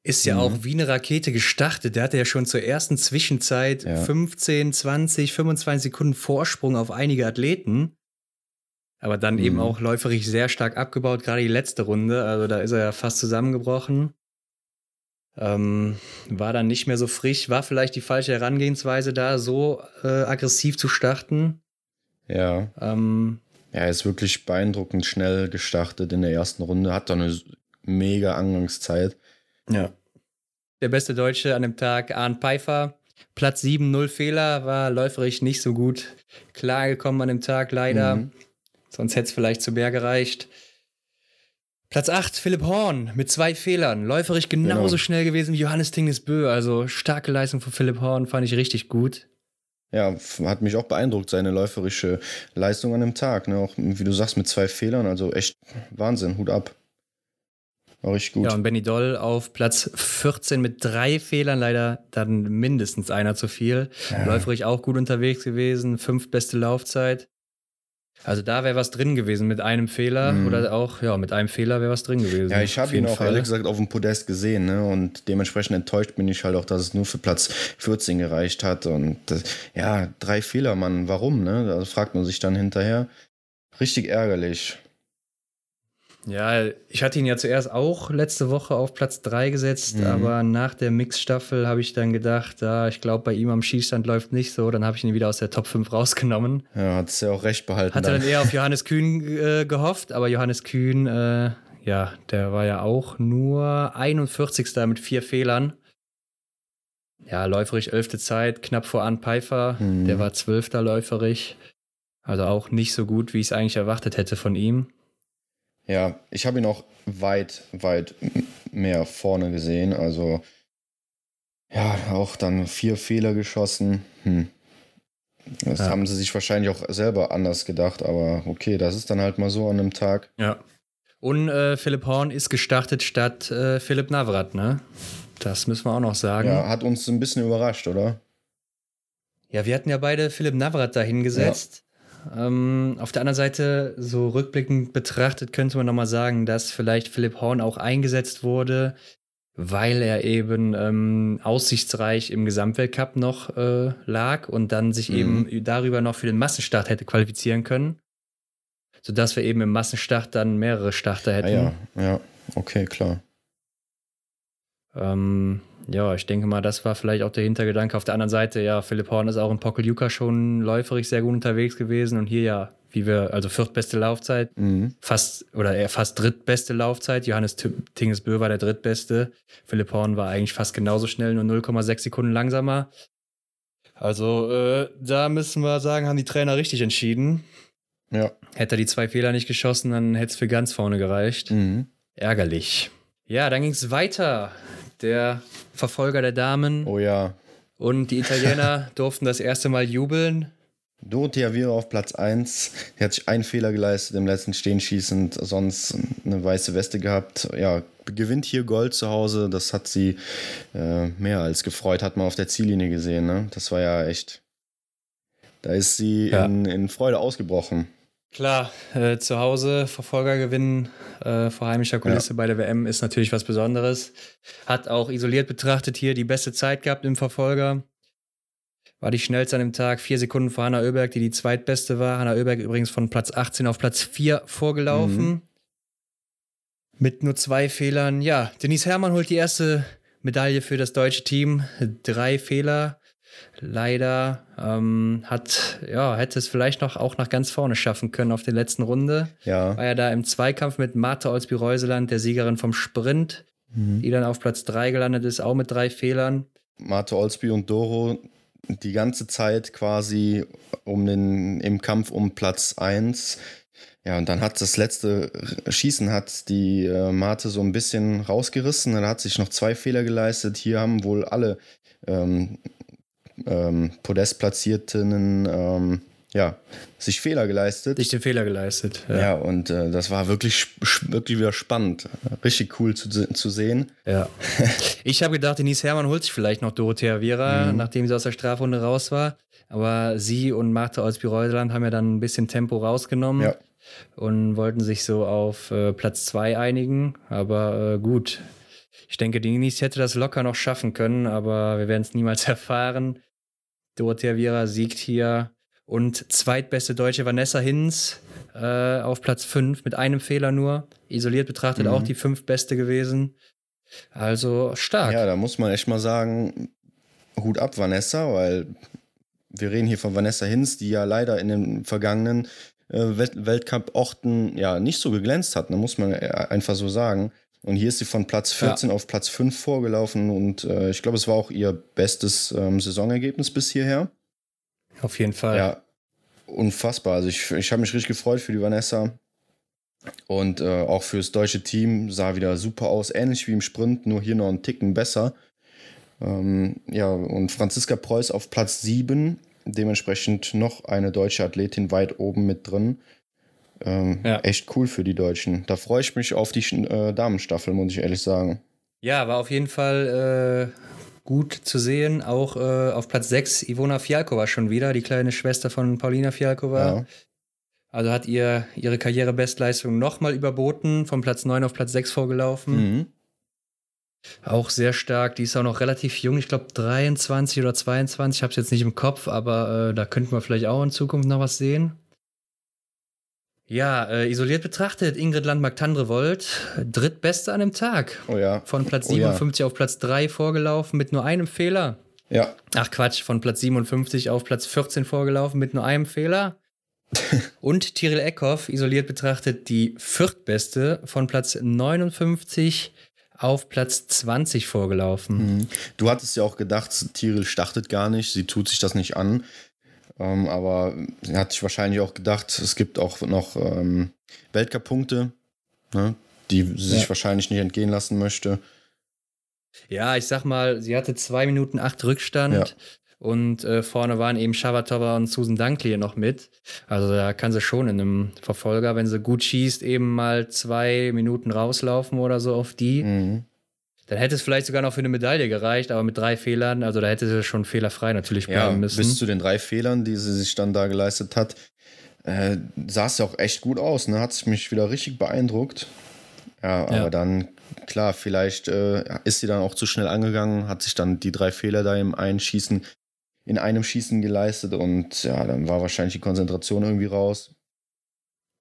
ist ja mhm. auch wie eine Rakete gestartet. Der hatte ja schon zur ersten Zwischenzeit ja. 15, 20, 25 Sekunden Vorsprung auf einige Athleten. Aber dann mhm. eben auch läuferig sehr stark abgebaut, gerade die letzte Runde. Also da ist er ja fast zusammengebrochen. Ähm, war dann nicht mehr so frisch, war vielleicht die falsche Herangehensweise da, so äh, aggressiv zu starten. Ja. Ähm, ja, er ist wirklich beeindruckend schnell gestartet in der ersten Runde, hat da eine mega Angangszeit. Ja. Der beste Deutsche an dem Tag, Arndt Pfeiffer. Platz 7, 0 Fehler, war läuferisch nicht so gut klargekommen an dem Tag, leider. Mhm. Sonst hätte es vielleicht zu mehr gereicht. Platz 8, Philipp Horn mit zwei Fehlern. Läuferisch genauso genau. schnell gewesen wie Johannes Tingesbö. Also starke Leistung von Philipp Horn, fand ich richtig gut. Ja, hat mich auch beeindruckt, seine läuferische Leistung an dem Tag. Ne? Auch wie du sagst, mit zwei Fehlern. Also echt Wahnsinn, Hut ab. War richtig gut. Ja, und Benny Doll auf Platz 14 mit drei Fehlern, leider dann mindestens einer zu viel. Ja. Läuferig auch gut unterwegs gewesen, fünf beste Laufzeit. Also da wäre was drin gewesen mit einem Fehler mhm. oder auch, ja, mit einem Fehler wäre was drin gewesen. Ja, ich habe ihn auch Fall. ehrlich gesagt auf dem Podest gesehen ne? und dementsprechend enttäuscht bin ich halt auch, dass es nur für Platz 14 gereicht hat und das, ja, drei Fehler, Mann, warum, ne? Da fragt man sich dann hinterher. Richtig ärgerlich. Ja, ich hatte ihn ja zuerst auch letzte Woche auf Platz 3 gesetzt, mhm. aber nach der Mix-Staffel habe ich dann gedacht, ja, ich glaube, bei ihm am Schießstand läuft nicht so. Dann habe ich ihn wieder aus der Top 5 rausgenommen. Ja, hat es ja auch recht behalten. Hatte dann, dann eher auf Johannes Kühn äh, gehofft, aber Johannes Kühn, äh, ja, der war ja auch nur 41. mit vier Fehlern. Ja, läuferig 11. Zeit, knapp vor Arndt Pfeiffer. Mhm. Der war 12. läuferig. Also auch nicht so gut, wie ich es eigentlich erwartet hätte von ihm. Ja, ich habe ihn auch weit, weit mehr vorne gesehen. Also ja, auch dann vier Fehler geschossen. Hm. Das ja. haben sie sich wahrscheinlich auch selber anders gedacht, aber okay, das ist dann halt mal so an einem Tag. Ja. Und äh, Philipp Horn ist gestartet statt äh, Philipp Navrat, ne? Das müssen wir auch noch sagen. Ja, hat uns ein bisschen überrascht, oder? Ja, wir hatten ja beide Philipp Navrat da hingesetzt. Ähm, auf der anderen Seite, so rückblickend betrachtet, könnte man nochmal sagen, dass vielleicht Philipp Horn auch eingesetzt wurde, weil er eben ähm, aussichtsreich im Gesamtweltcup noch äh, lag und dann sich mhm. eben darüber noch für den Massenstart hätte qualifizieren können. Sodass wir eben im Massenstart dann mehrere Starter hätten. Ah, ja, ja, okay, klar. Ähm, ja, ich denke mal, das war vielleicht auch der Hintergedanke. Auf der anderen Seite, ja, Philipp Horn ist auch in Pokeljuka schon läuferig sehr gut unterwegs gewesen und hier ja, wie wir, also viertbeste Laufzeit, mhm. fast oder eher fast drittbeste Laufzeit. Johannes Tingesbö war der drittbeste. Philipp Horn war eigentlich fast genauso schnell, nur 0,6 Sekunden langsamer. Also, äh, da müssen wir sagen, haben die Trainer richtig entschieden. Ja. Hätte er die zwei Fehler nicht geschossen, dann hätte es für ganz vorne gereicht. Mhm. Ärgerlich. Ja, dann ging es weiter der Verfolger der Damen. Oh ja. Und die Italiener durften das erste Mal jubeln. Dorothea Viera auf Platz 1. Die hat sich einen Fehler geleistet im letzten Stehenschießen, sonst eine weiße Weste gehabt. Ja, gewinnt hier Gold zu Hause. Das hat sie äh, mehr als gefreut, hat man auf der Ziellinie gesehen. Ne? Das war ja echt. Da ist sie ja. in, in Freude ausgebrochen. Klar, äh, zu Hause Verfolger gewinnen äh, vor heimischer Kulisse ja. bei der WM ist natürlich was Besonderes. Hat auch isoliert betrachtet hier die beste Zeit gehabt im Verfolger. War die schnellste an dem Tag, vier Sekunden vor Hanna Oeberg, die die zweitbeste war. Hanna Oeberg übrigens von Platz 18 auf Platz 4 vorgelaufen. Mhm. Mit nur zwei Fehlern. Ja, Denise Herrmann holt die erste Medaille für das deutsche Team. Drei Fehler leider ähm, hat, ja, hätte es vielleicht noch auch nach ganz vorne schaffen können auf der letzten Runde. Ja. War ja da im Zweikampf mit Martha Olsby-Reuseland, der Siegerin vom Sprint, mhm. die dann auf Platz 3 gelandet ist, auch mit drei Fehlern. Martha Olsby und Doro die ganze Zeit quasi um den, im Kampf um Platz 1. Ja, und dann hat das letzte Schießen hat die äh, Mate so ein bisschen rausgerissen. Dann hat sich noch zwei Fehler geleistet. Hier haben wohl alle ähm, ähm, Podestplatzierten ähm, ja, sich Fehler geleistet. Sich den Fehler geleistet. Ja, ja und äh, das war wirklich, wirklich wieder spannend. Richtig cool zu, zu sehen. Ja. ich habe gedacht, Denise Hermann holt sich vielleicht noch Dorothea Viera, mhm. nachdem sie aus der Strafrunde raus war. Aber sie und Martha Olsby-Reuseland haben ja dann ein bisschen Tempo rausgenommen. Ja. Und wollten sich so auf äh, Platz 2 einigen. Aber äh, gut, ich denke, Denise hätte das locker noch schaffen können, aber wir werden es niemals erfahren. Dorothea Viera siegt hier und zweitbeste Deutsche Vanessa Hinz äh, auf Platz 5 mit einem Fehler nur. Isoliert betrachtet mhm. auch die fünf beste gewesen. Also stark. Ja, da muss man echt mal sagen, Hut ab, Vanessa, weil wir reden hier von Vanessa Hinz, die ja leider in den vergangenen äh, Weltcup-Orten ja nicht so geglänzt hat. Da muss man einfach so sagen. Und hier ist sie von Platz 14 ja. auf Platz 5 vorgelaufen und äh, ich glaube, es war auch ihr bestes ähm, Saisonergebnis bis hierher. Auf jeden Fall. Ja, unfassbar. Also ich, ich habe mich richtig gefreut für die Vanessa. Und äh, auch fürs deutsche Team sah wieder super aus, ähnlich wie im Sprint, nur hier noch einen Ticken besser. Ähm, ja, und Franziska Preuß auf Platz 7, dementsprechend noch eine deutsche Athletin weit oben mit drin. Ähm, ja. Echt cool für die Deutschen. Da freue ich mich auf die äh, Damenstaffel, muss ich ehrlich sagen. Ja, war auf jeden Fall äh, gut zu sehen. Auch äh, auf Platz 6 Ivona Fialkova schon wieder, die kleine Schwester von Paulina Fialkova. Ja. Also hat ihr ihre Karrierebestleistung nochmal überboten, von Platz 9 auf Platz 6 vorgelaufen. Mhm. Auch sehr stark. Die ist auch noch relativ jung, ich glaube 23 oder 22, ich habe es jetzt nicht im Kopf, aber äh, da könnten wir vielleicht auch in Zukunft noch was sehen. Ja, äh, isoliert betrachtet, Ingrid Landmark-Tandrevold, drittbeste an dem Tag. Oh ja. Von Platz 57 oh ja. auf Platz 3 vorgelaufen mit nur einem Fehler. Ja. Ach Quatsch, von Platz 57 auf Platz 14 vorgelaufen mit nur einem Fehler. Und Tiril Eckhoff, isoliert betrachtet, die viertbeste von Platz 59 auf Platz 20 vorgelaufen. Mhm. Du hattest ja auch gedacht, Tiril startet gar nicht, sie tut sich das nicht an. Ähm, aber er hat sich wahrscheinlich auch gedacht, es gibt auch noch ähm, Weltcup-Punkte, ne, die sie ja. sich wahrscheinlich nicht entgehen lassen möchte. Ja, ich sag mal, sie hatte zwei Minuten acht Rückstand. Ja. Und äh, vorne waren eben Shavatova und Susan Dunkley noch mit. Also da kann sie schon in einem Verfolger, wenn sie gut schießt, eben mal zwei Minuten rauslaufen oder so auf die. Mhm. Dann hätte es vielleicht sogar noch für eine Medaille gereicht, aber mit drei Fehlern, also da hätte sie schon fehlerfrei natürlich bleiben ja, müssen. Bis zu den drei Fehlern, die sie sich dann da geleistet hat. äh, sah es ja auch echt gut aus, ne? Hat mich wieder richtig beeindruckt. Ja, aber ja. dann, klar, vielleicht äh, ist sie dann auch zu schnell angegangen, hat sich dann die drei Fehler da im Einschießen, in einem Schießen geleistet und ja, dann war wahrscheinlich die Konzentration irgendwie raus.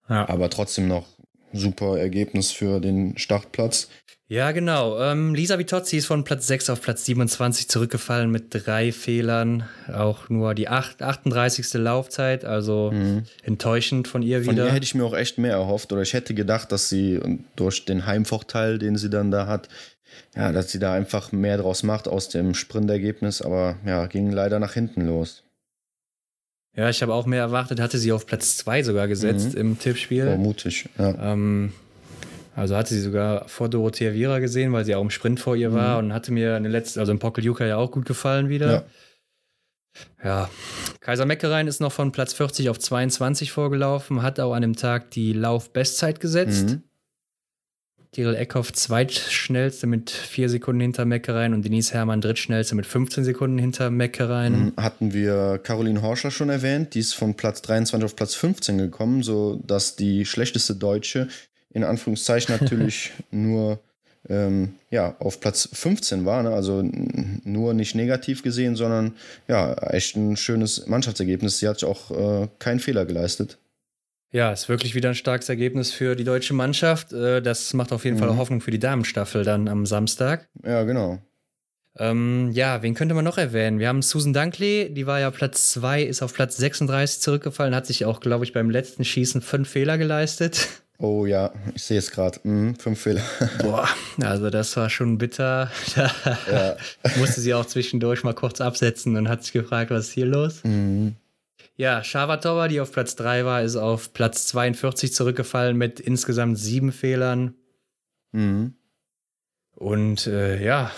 Ja. Aber trotzdem noch super Ergebnis für den Startplatz. Ja, genau. Ähm, Lisa Vitozzi ist von Platz 6 auf Platz 27 zurückgefallen mit drei Fehlern. Auch nur die 8, 38. Laufzeit, also mhm. enttäuschend von ihr wieder. Von ihr hätte ich mir auch echt mehr erhofft oder ich hätte gedacht, dass sie durch den Heimvorteil, den sie dann da hat, ja, dass sie da einfach mehr draus macht aus dem Sprintergebnis, aber ja, ging leider nach hinten los. Ja, ich habe auch mehr erwartet, hatte sie auf Platz 2 sogar gesetzt mhm. im Tippspiel. Oh, mutig, ja. Ähm, also hatte sie sogar vor Dorothea Viera gesehen, weil sie auch im Sprint vor ihr war mhm. und hatte mir in den letzten, also im Pokeljuka ja auch gut gefallen wieder. Ja. Ja, Kaiser Meckerein ist noch von Platz 40 auf 22 vorgelaufen, hat auch an dem Tag die Laufbestzeit gesetzt. Mhm. Eckhoff zweitschnellste mit vier Sekunden hinter Meckerein und Denise Hermann drittschnellste mit 15 Sekunden hinter Meckerein. Mhm, hatten wir Caroline Horscher schon erwähnt, die ist von Platz 23 auf Platz 15 gekommen, sodass die schlechteste Deutsche in Anführungszeichen natürlich nur ähm, ja, auf Platz 15 war. Ne? Also nur nicht negativ gesehen, sondern ja, echt ein schönes Mannschaftsergebnis. Sie hat auch äh, keinen Fehler geleistet. Ja, ist wirklich wieder ein starkes Ergebnis für die deutsche Mannschaft. Äh, das macht auf jeden mhm. Fall Hoffnung für die Damenstaffel dann am Samstag. Ja, genau. Ähm, ja, wen könnte man noch erwähnen? Wir haben Susan Dunkley, die war ja Platz 2, ist auf Platz 36 zurückgefallen, hat sich auch, glaube ich, beim letzten Schießen fünf Fehler geleistet. Oh ja, ich sehe es gerade. Mhm, fünf Fehler. Boah, also das war schon bitter. Da ja. musste sie auch zwischendurch mal kurz absetzen und hat sich gefragt, was ist hier los? Mhm. Ja, Shavatova, die auf Platz 3 war, ist auf Platz 42 zurückgefallen mit insgesamt sieben Fehlern. Mhm. Und äh, ja,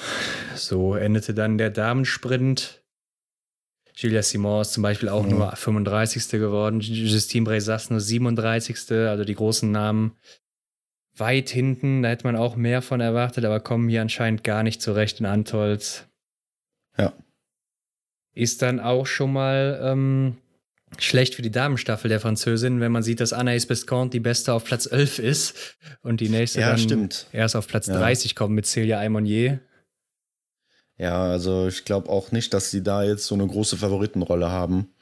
so endete dann der Damensprint. Julia Simon ist zum Beispiel auch mhm. nur 35. geworden, Justine Brezas nur 37. Also die großen Namen weit hinten, da hätte man auch mehr von erwartet, aber kommen hier anscheinend gar nicht zurecht in Antolz. Ja. Ist dann auch schon mal ähm, schlecht für die Damenstaffel der Französin, wenn man sieht, dass Anaïs Bescont die beste auf Platz 11 ist und die nächste ja, dann stimmt. erst auf Platz ja. 30 kommt mit Celia Aymonier. Ja, also ich glaube auch nicht, dass sie da jetzt so eine große Favoritenrolle haben.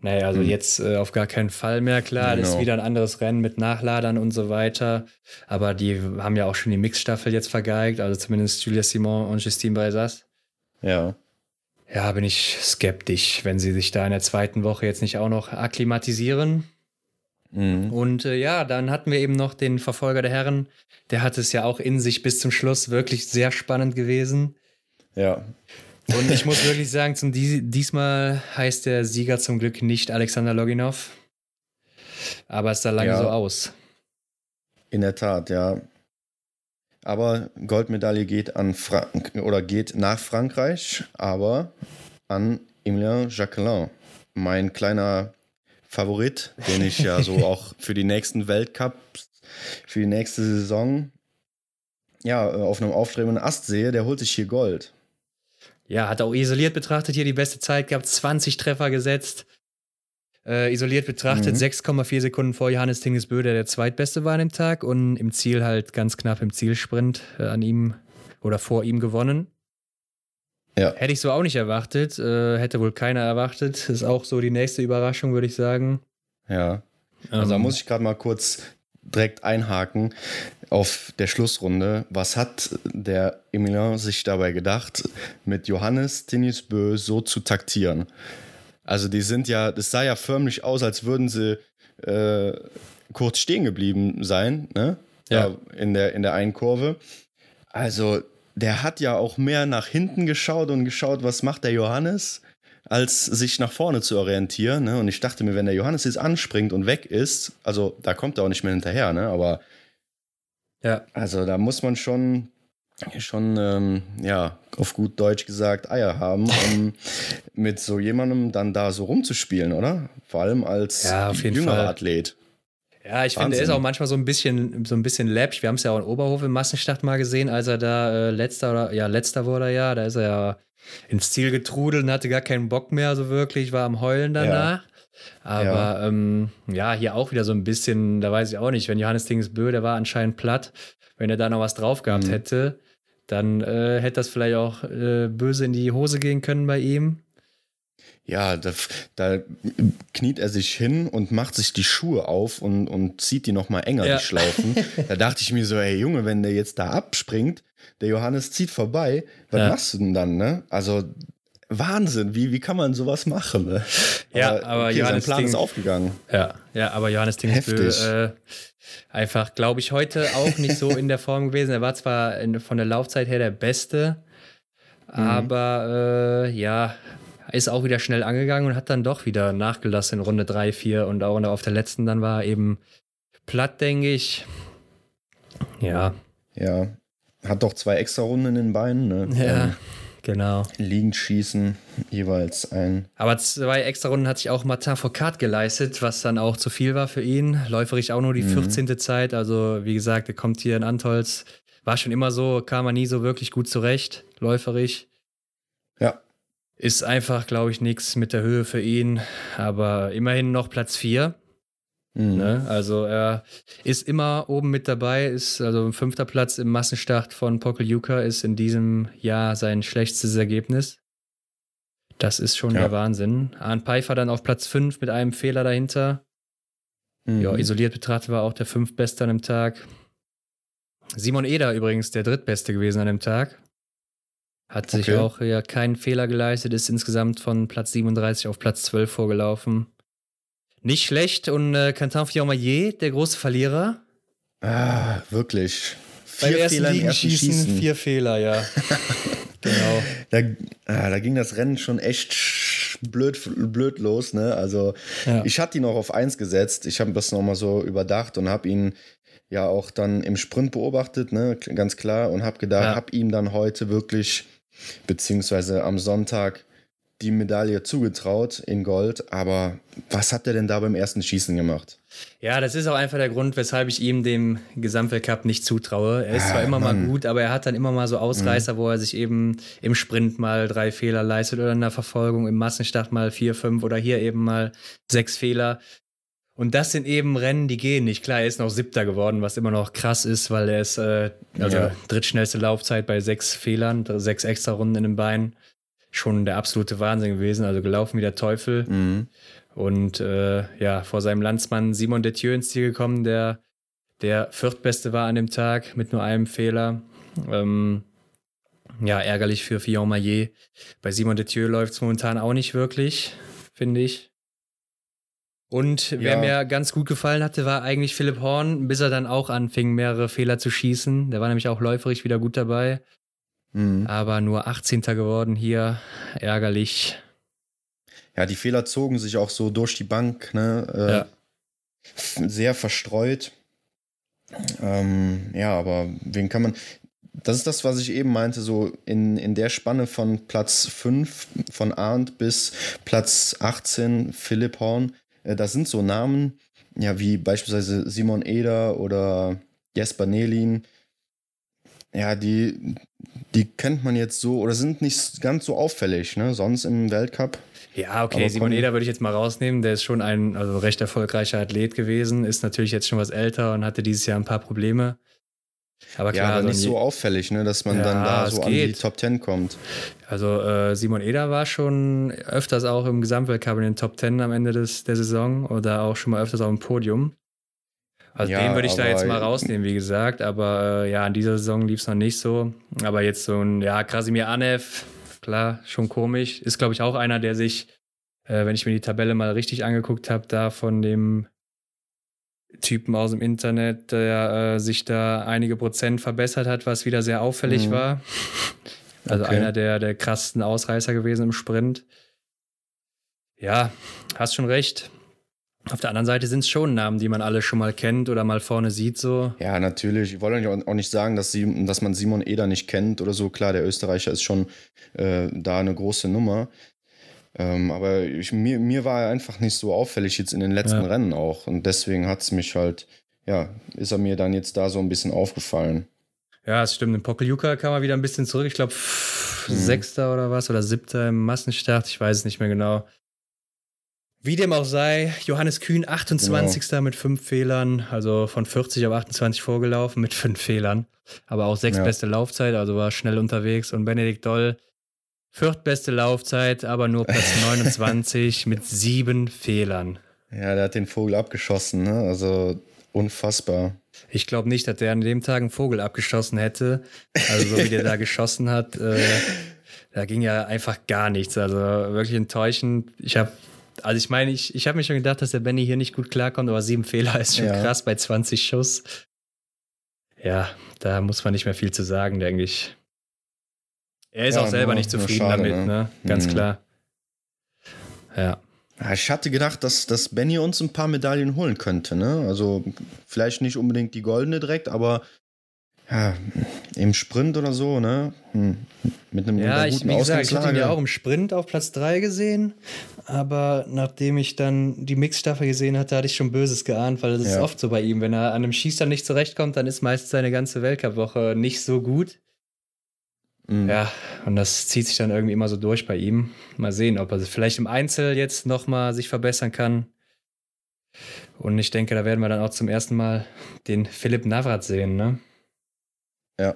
Naja, also hm. jetzt äh, auf gar keinen Fall mehr. Klar, genau. das ist wieder ein anderes Rennen mit Nachladern und so weiter. Aber die haben ja auch schon die Mixstaffel jetzt vergeigt, also zumindest Julia Simon und Justine Brezas. Ja. Ja, bin ich skeptisch, wenn sie sich da in der zweiten Woche jetzt nicht auch noch akklimatisieren. Mhm. Und äh, ja, dann hatten wir eben noch den Verfolger der Herren. Der hat es ja auch in sich bis zum Schluss wirklich sehr spannend gewesen. Ja. Und ich muss wirklich sagen, zum diesmal heißt der Sieger zum Glück nicht Alexander Loginov. Aber es sah lange ja. so aus. In der Tat, ja. Aber Goldmedaille geht an Frank oder geht nach Frankreich, aber an Emilien Jacquelin. Mein kleiner Favorit, den ich ja so auch für die nächsten Weltcups, für die nächste Saison ja, auf einem aufstrebenden Ast sehe, der holt sich hier Gold. Ja, hat auch isoliert betrachtet hier die beste Zeit gehabt, 20 Treffer gesetzt. Äh, isoliert betrachtet mhm. 6,4 Sekunden vor Johannes Tingesbö, der der zweitbeste war an dem Tag und im Ziel halt ganz knapp im Zielsprint äh, an ihm oder vor ihm gewonnen. Ja. Hätte ich so auch nicht erwartet. Äh, hätte wohl keiner erwartet. Ist auch so die nächste Überraschung, würde ich sagen. Ja. Also ähm. da muss ich gerade mal kurz direkt einhaken auf der Schlussrunde. Was hat der Emilien sich dabei gedacht, mit Johannes Tinisbö so zu taktieren? Also die sind ja, das sah ja förmlich aus, als würden sie äh, kurz stehen geblieben sein, ne? Ja. In der, in der einen Kurve. Also der hat ja auch mehr nach hinten geschaut und geschaut, was macht der Johannes, als sich nach vorne zu orientieren. Ne? Und ich dachte mir, wenn der Johannes jetzt anspringt und weg ist, also da kommt er auch nicht mehr hinterher, ne? Aber ja. Also da muss man schon, schon ähm, ja, auf gut Deutsch gesagt, Eier haben, um mit so jemandem dann da so rumzuspielen, oder? Vor allem als ja, jüngerer Athlet. Ja, ich finde, er ist auch manchmal so ein bisschen, so ein bisschen läppisch. Wir haben es ja auch in Oberhof im Massenstart mal gesehen, als er da äh, letzter oder ja, letzter wurde er ja, da ist er ja ins Ziel getrudelt und hatte gar keinen Bock mehr, so wirklich, war am Heulen danach. Ja. Aber ja. Ähm, ja. hier auch wieder so ein bisschen, da weiß ich auch nicht, wenn Johannes Dingsbö, der war anscheinend platt, wenn er da noch was drauf gehabt mhm. hätte, dann äh, hätte das vielleicht auch äh, böse in die Hose gehen können bei ihm. Ja, da, da, kniet er sich hin und macht sich die Schuhe auf und, und zieht die nochmal enger, ja. die Schlaufen. da dachte ich mir so, ey Junge, wenn der jetzt da abspringt, der Johannes zieht vorbei, was ja. machst du denn dann, ne? Also Wahnsinn, wie, wie kann man sowas machen? Ne? Ja, aber, aber okay, Johannes sein Plan Ding, ist aufgegangen. Ja, ja, aber Johannes Dingsbö, äh, einfach, glaube ich, heute auch nicht so in der Form gewesen. Er war zwar in, von der Laufzeit her der Beste, mhm. aber äh, ja, ist auch wieder schnell angegangen und hat dann doch wieder nachgelassen in Runde 3, 4 und auch auf der letzten dann war eben platt, denke ich. Ja. Ja, hat doch zwei extra Runden in den Beinen, ne? Ja. Ähm, Genau. Liegend schießen, jeweils ein. Aber zwei extra Runden hat sich auch Martin Foucault geleistet, was dann auch zu viel war für ihn. Läuferig auch nur die mhm. 14. Zeit. Also, wie gesagt, er kommt hier in Antolz. War schon immer so, kam er nie so wirklich gut zurecht, läuferig. Ist einfach, glaube ich, nichts mit der Höhe für ihn. Aber immerhin noch Platz 4. Mhm. Ne? Also er ist immer oben mit dabei, ist also fünfter Platz im Massenstart von Pokeljuka, ist in diesem Jahr sein schlechtestes Ergebnis. Das ist schon ja. der Wahnsinn. Arndt Pfeiffer dann auf Platz 5 mit einem Fehler dahinter. Mhm. Ja, isoliert betrachtet war auch der fünftbeste an dem Tag. Simon Eder übrigens der drittbeste gewesen an dem Tag. Hat sich okay. auch ja keinen Fehler geleistet, ist insgesamt von Platz 37 auf Platz 12 vorgelaufen. Nicht schlecht. Und äh, Quentin Fiormaillet, der große Verlierer. Ah, wirklich. Vier Beim ersten Fehler im ersten Schießen, Schießen. Vier Fehler, ja. genau. Da, ah, da ging das Rennen schon echt blöd, blöd los. Ne? Also ja. ich hatte ihn noch auf eins gesetzt. Ich habe das nochmal so überdacht und habe ihn ja auch dann im Sprint beobachtet, ne? ganz klar. Und habe gedacht, ja. habe ihm dann heute wirklich, beziehungsweise am Sonntag, die Medaille zugetraut in Gold, aber was hat er denn da beim ersten Schießen gemacht? Ja, das ist auch einfach der Grund, weshalb ich ihm dem Gesamtweltcup nicht zutraue. Er ist ah, zwar immer Mann. mal gut, aber er hat dann immer mal so Ausreißer, mhm. wo er sich eben im Sprint mal drei Fehler leistet oder in der Verfolgung, im Massenstart mal vier, fünf oder hier eben mal sechs Fehler. Und das sind eben Rennen, die gehen nicht. Klar, er ist noch Siebter geworden, was immer noch krass ist, weil er ist äh, also ja. drittschnellste Laufzeit bei sechs Fehlern, sechs extra Runden in den Beinen schon der absolute Wahnsinn gewesen. Also gelaufen wie der Teufel. Mhm. Und äh, ja, vor seinem Landsmann Simon Detieu ins Ziel gekommen, der der viertbeste war an dem Tag mit nur einem Fehler. Ähm, ja, ärgerlich für Fillon Maillet. Bei Simon Detieu läuft es momentan auch nicht wirklich, finde ich. Und wer ja. mir ganz gut gefallen hatte, war eigentlich Philipp Horn, bis er dann auch anfing, mehrere Fehler zu schießen. Der war nämlich auch läuferig wieder gut dabei. Mhm. Aber nur 18. geworden hier. Ärgerlich. Ja, die Fehler zogen sich auch so durch die Bank, ne? Äh, ja. Sehr verstreut. Ähm, ja, aber wen kann man. Das ist das, was ich eben meinte, so in, in der Spanne von Platz 5 von Arndt bis Platz 18 Philipp Horn. Äh, da sind so Namen, ja, wie beispielsweise Simon Eder oder Jesper Nelin, ja, die, die kennt man jetzt so oder sind nicht ganz so auffällig, ne? Sonst im Weltcup. Ja, okay, Aber Simon Eder würde ich jetzt mal rausnehmen. Der ist schon ein also recht erfolgreicher Athlet gewesen, ist natürlich jetzt schon was älter und hatte dieses Jahr ein paar Probleme. Aber klar, ja, aber nicht so auffällig, ne, dass man ja, dann da so an die Top Ten kommt. Also äh, Simon Eder war schon öfters auch im Gesamtweltcup in den Top Ten am Ende des, der Saison oder auch schon mal öfters auf dem Podium. Also ja, den würde ich da jetzt mal rausnehmen, wie gesagt. Aber äh, ja, in dieser Saison lief es noch nicht so. Aber jetzt so ein, ja, Krasimir Anev, klar, schon komisch. Ist, glaube ich, auch einer, der sich, äh, wenn ich mir die Tabelle mal richtig angeguckt habe, da von dem Typen aus dem Internet, der äh, sich da einige Prozent verbessert hat, was wieder sehr auffällig mhm. war. Also okay. einer der, der krassesten Ausreißer gewesen im Sprint. Ja, hast schon recht. Auf der anderen Seite sind es schon Namen, die man alle schon mal kennt oder mal vorne sieht. So. Ja, natürlich. Ich wollte auch nicht sagen, dass, sie, dass man Simon Eder nicht kennt oder so. Klar, der Österreicher ist schon äh, da eine große Nummer. Ähm, aber ich, mir, mir war er einfach nicht so auffällig jetzt in den letzten ja. Rennen auch. Und deswegen hat es mich halt, ja, ist er mir dann jetzt da so ein bisschen aufgefallen. Ja, es stimmt. In Pokeljuka kam er wieder ein bisschen zurück. Ich glaube, mhm. Sechster oder was oder Siebter im Massenstart. Ich weiß es nicht mehr genau. Wie dem auch sei, Johannes Kühn 28. Genau. mit fünf Fehlern, also von 40 auf 28 vorgelaufen mit fünf Fehlern. Aber auch sechs ja. beste Laufzeit, also war schnell unterwegs. Und Benedikt Doll, viertbeste Laufzeit, aber nur Platz 29 mit sieben Fehlern. Ja, der hat den Vogel abgeschossen, ne? Also unfassbar. Ich glaube nicht, dass der an dem Tag einen Vogel abgeschossen hätte. Also so wie der da geschossen hat, äh, da ging ja einfach gar nichts. Also wirklich enttäuschend. Ich habe also ich meine, ich, ich habe mir schon gedacht, dass der Benny hier nicht gut klarkommt, aber sieben Fehler ist schon ja. krass bei 20 Schuss. Ja, da muss man nicht mehr viel zu sagen, denke ich. Er ist ja, auch selber nur, nicht zufrieden schade, damit, ne? ne? Ganz mhm. klar. Ja. Ich hatte gedacht, dass, dass Benny uns ein paar Medaillen holen könnte, ne? Also vielleicht nicht unbedingt die goldene direkt, aber ja, im Sprint oder so, ne? Hm. Mit einem ja, guten ich, wie gesagt, ich hatte ihn ja auch im Sprint auf Platz 3 gesehen, aber nachdem ich dann die Mixstaffel gesehen hatte, hatte ich schon Böses geahnt, weil das ja. ist oft so bei ihm. Wenn er an einem Schießstand nicht zurechtkommt, dann ist meist seine ganze Weltcup-Woche nicht so gut. Mhm. Ja, und das zieht sich dann irgendwie immer so durch bei ihm. Mal sehen, ob er vielleicht im Einzel jetzt nochmal sich verbessern kann. Und ich denke, da werden wir dann auch zum ersten Mal den Philipp Navrat sehen, ne? Ja,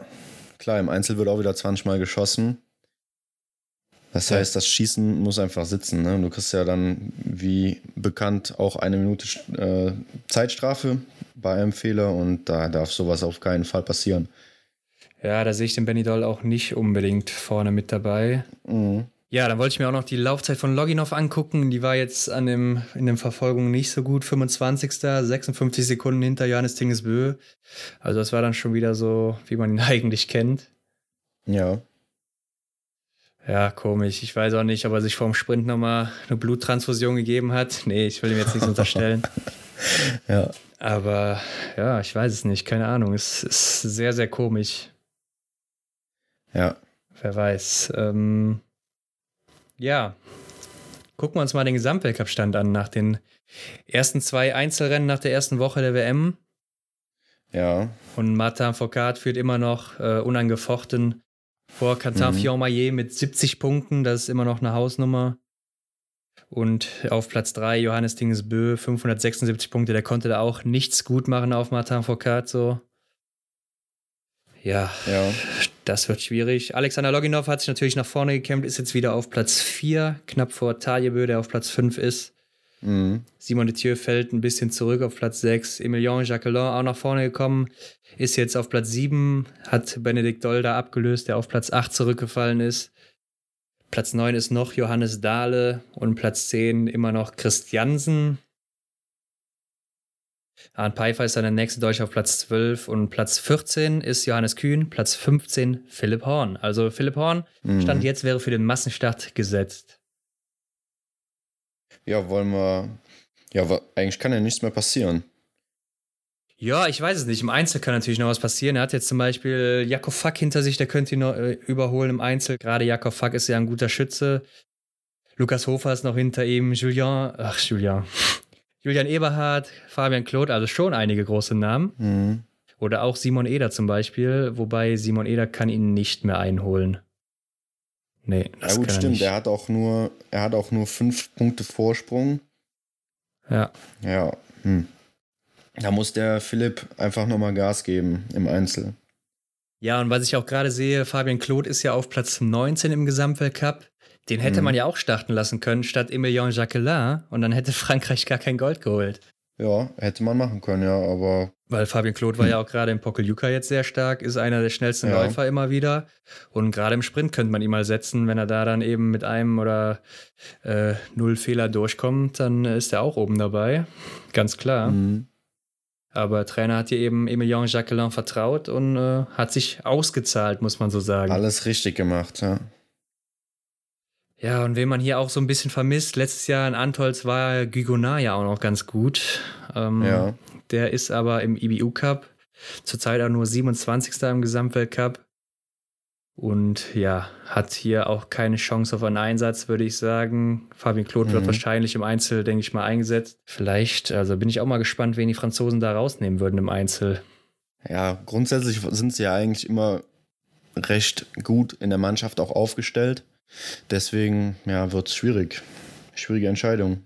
klar, im Einzel wird auch wieder 20 Mal geschossen. Das heißt, das Schießen muss einfach sitzen. Ne? Du kriegst ja dann, wie bekannt, auch eine Minute äh, Zeitstrafe bei einem Fehler und da darf sowas auf keinen Fall passieren. Ja, da sehe ich den Benny Doll auch nicht unbedingt vorne mit dabei. Mhm. Ja, dann wollte ich mir auch noch die Laufzeit von Loginov angucken. Die war jetzt an dem, in der Verfolgung nicht so gut. 25. 56 Sekunden hinter Johannes Tingesbö. Also das war dann schon wieder so, wie man ihn eigentlich kennt. Ja. Ja, komisch. Ich weiß auch nicht, ob er sich vorm Sprint nochmal eine Bluttransfusion gegeben hat. Nee, ich will ihm jetzt nichts unterstellen. ja. Aber ja, ich weiß es nicht. Keine Ahnung. Es ist sehr, sehr komisch. Ja. Wer weiß. Ähm, ja, gucken wir uns mal den Gesamtweltcup-Stand an nach den ersten zwei Einzelrennen nach der ersten Woche der WM. Ja. Und Martin Foucault führt immer noch äh, unangefochten vor Quentin mhm. Fiormaillet mit 70 Punkten. Das ist immer noch eine Hausnummer. Und auf Platz 3 Johannes Dingesbö, 576 Punkte. Der konnte da auch nichts gut machen auf Martin Foucault. So. Ja, ja, das wird schwierig. Alexander Loginov hat sich natürlich nach vorne gekämpft, ist jetzt wieder auf Platz 4, knapp vor Taljebö, der auf Platz 5 ist. Mhm. Simon Detieu fällt ein bisschen zurück auf Platz 6. Emilien Jacquelin auch nach vorne gekommen, ist jetzt auf Platz 7, hat Benedikt Dolda abgelöst, der auf Platz 8 zurückgefallen ist. Platz 9 ist noch Johannes Dahle und Platz 10 immer noch Christiansen. Arndt Pfeiffer ist dann der nächste Deutsche auf Platz 12 und Platz 14 ist Johannes Kühn, Platz 15 Philipp Horn. Also Philipp Horn, mhm. Stand jetzt wäre für den Massenstart gesetzt. Ja, wollen wir. Ja, eigentlich kann ja nichts mehr passieren. Ja, ich weiß es nicht. Im Einzel kann natürlich noch was passieren. Er hat jetzt zum Beispiel Jakob Fack hinter sich, der könnte ihn noch äh, überholen im Einzel. Gerade Jakob Fack ist ja ein guter Schütze. Lukas Hofer ist noch hinter ihm. Julien, ach, Julien. Julian Eberhardt, Fabian Claude, also schon einige große Namen. Mhm. Oder auch Simon Eder zum Beispiel, wobei Simon Eder kann ihn nicht mehr einholen. Nee, das ja gut, stimmt. Nicht. Er hat auch nur, er hat auch nur fünf Punkte Vorsprung. Ja. Ja. Hm. Da muss der Philipp einfach nochmal Gas geben im Einzel. Ja, und was ich auch gerade sehe, Fabian Claude ist ja auf Platz 19 im Gesamtweltcup. Den hätte mhm. man ja auch starten lassen können statt Emilien Jacquelin und dann hätte Frankreich gar kein Gold geholt. Ja, hätte man machen können, ja, aber. Weil Fabian Claude war ja auch gerade im Pokeljuka jetzt sehr stark, ist einer der schnellsten ja. Läufer immer wieder. Und gerade im Sprint könnte man ihn mal setzen, wenn er da dann eben mit einem oder äh, null Fehler durchkommt, dann ist er auch oben dabei. Ganz klar. Mhm. Aber Trainer hat hier eben Emilien Jacquelin vertraut und äh, hat sich ausgezahlt, muss man so sagen. Alles richtig gemacht, ja. Ja, und wen man hier auch so ein bisschen vermisst, letztes Jahr in Antolz war Guigonard ja auch noch ganz gut. Ähm, ja. Der ist aber im IBU Cup, zurzeit auch nur 27. im Gesamtweltcup. Und ja, hat hier auch keine Chance auf einen Einsatz, würde ich sagen. Fabian Claude mhm. wird wahrscheinlich im Einzel, denke ich mal, eingesetzt. Vielleicht, also bin ich auch mal gespannt, wen die Franzosen da rausnehmen würden im Einzel. Ja, grundsätzlich sind sie ja eigentlich immer recht gut in der Mannschaft auch aufgestellt. Deswegen ja, wird es schwierig. Schwierige Entscheidung.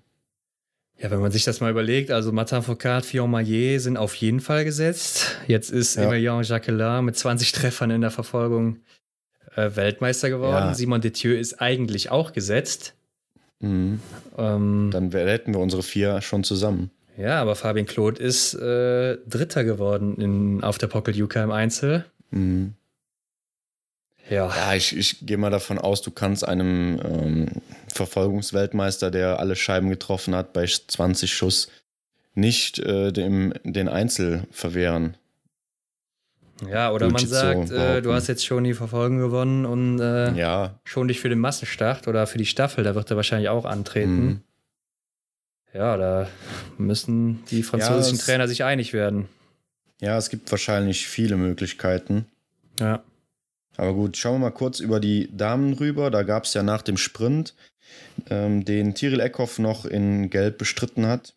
Ja, wenn man sich das mal überlegt, also Martin Foucault, Fillon Maillet sind auf jeden Fall gesetzt. Jetzt ist ja. Emilien Jacquelin mit 20 Treffern in der Verfolgung äh, Weltmeister geworden. Ja. Simon Detieu ist eigentlich auch gesetzt. Mhm. Ähm, Dann hätten wir unsere vier schon zusammen. Ja, aber Fabian Claude ist äh, Dritter geworden in, auf der Pocket UK im Einzel. Mhm. Ja. Ja, ich, ich gehe mal davon aus, du kannst einem ähm, Verfolgungsweltmeister, der alle Scheiben getroffen hat, bei 20 Schuss nicht äh, dem, den Einzel verwehren. Ja, oder man sagt, so äh, du hast jetzt schon die Verfolgung gewonnen und äh, ja. schon dich für den Massenstart oder für die Staffel, da wird er wahrscheinlich auch antreten. Mhm. Ja, da müssen die französischen ja, Trainer sich einig werden. Ja, es gibt wahrscheinlich viele Möglichkeiten. Ja. Aber gut, schauen wir mal kurz über die Damen rüber. Da gab es ja nach dem Sprint, ähm, den Tiril Eckhoff noch in Gelb bestritten hat.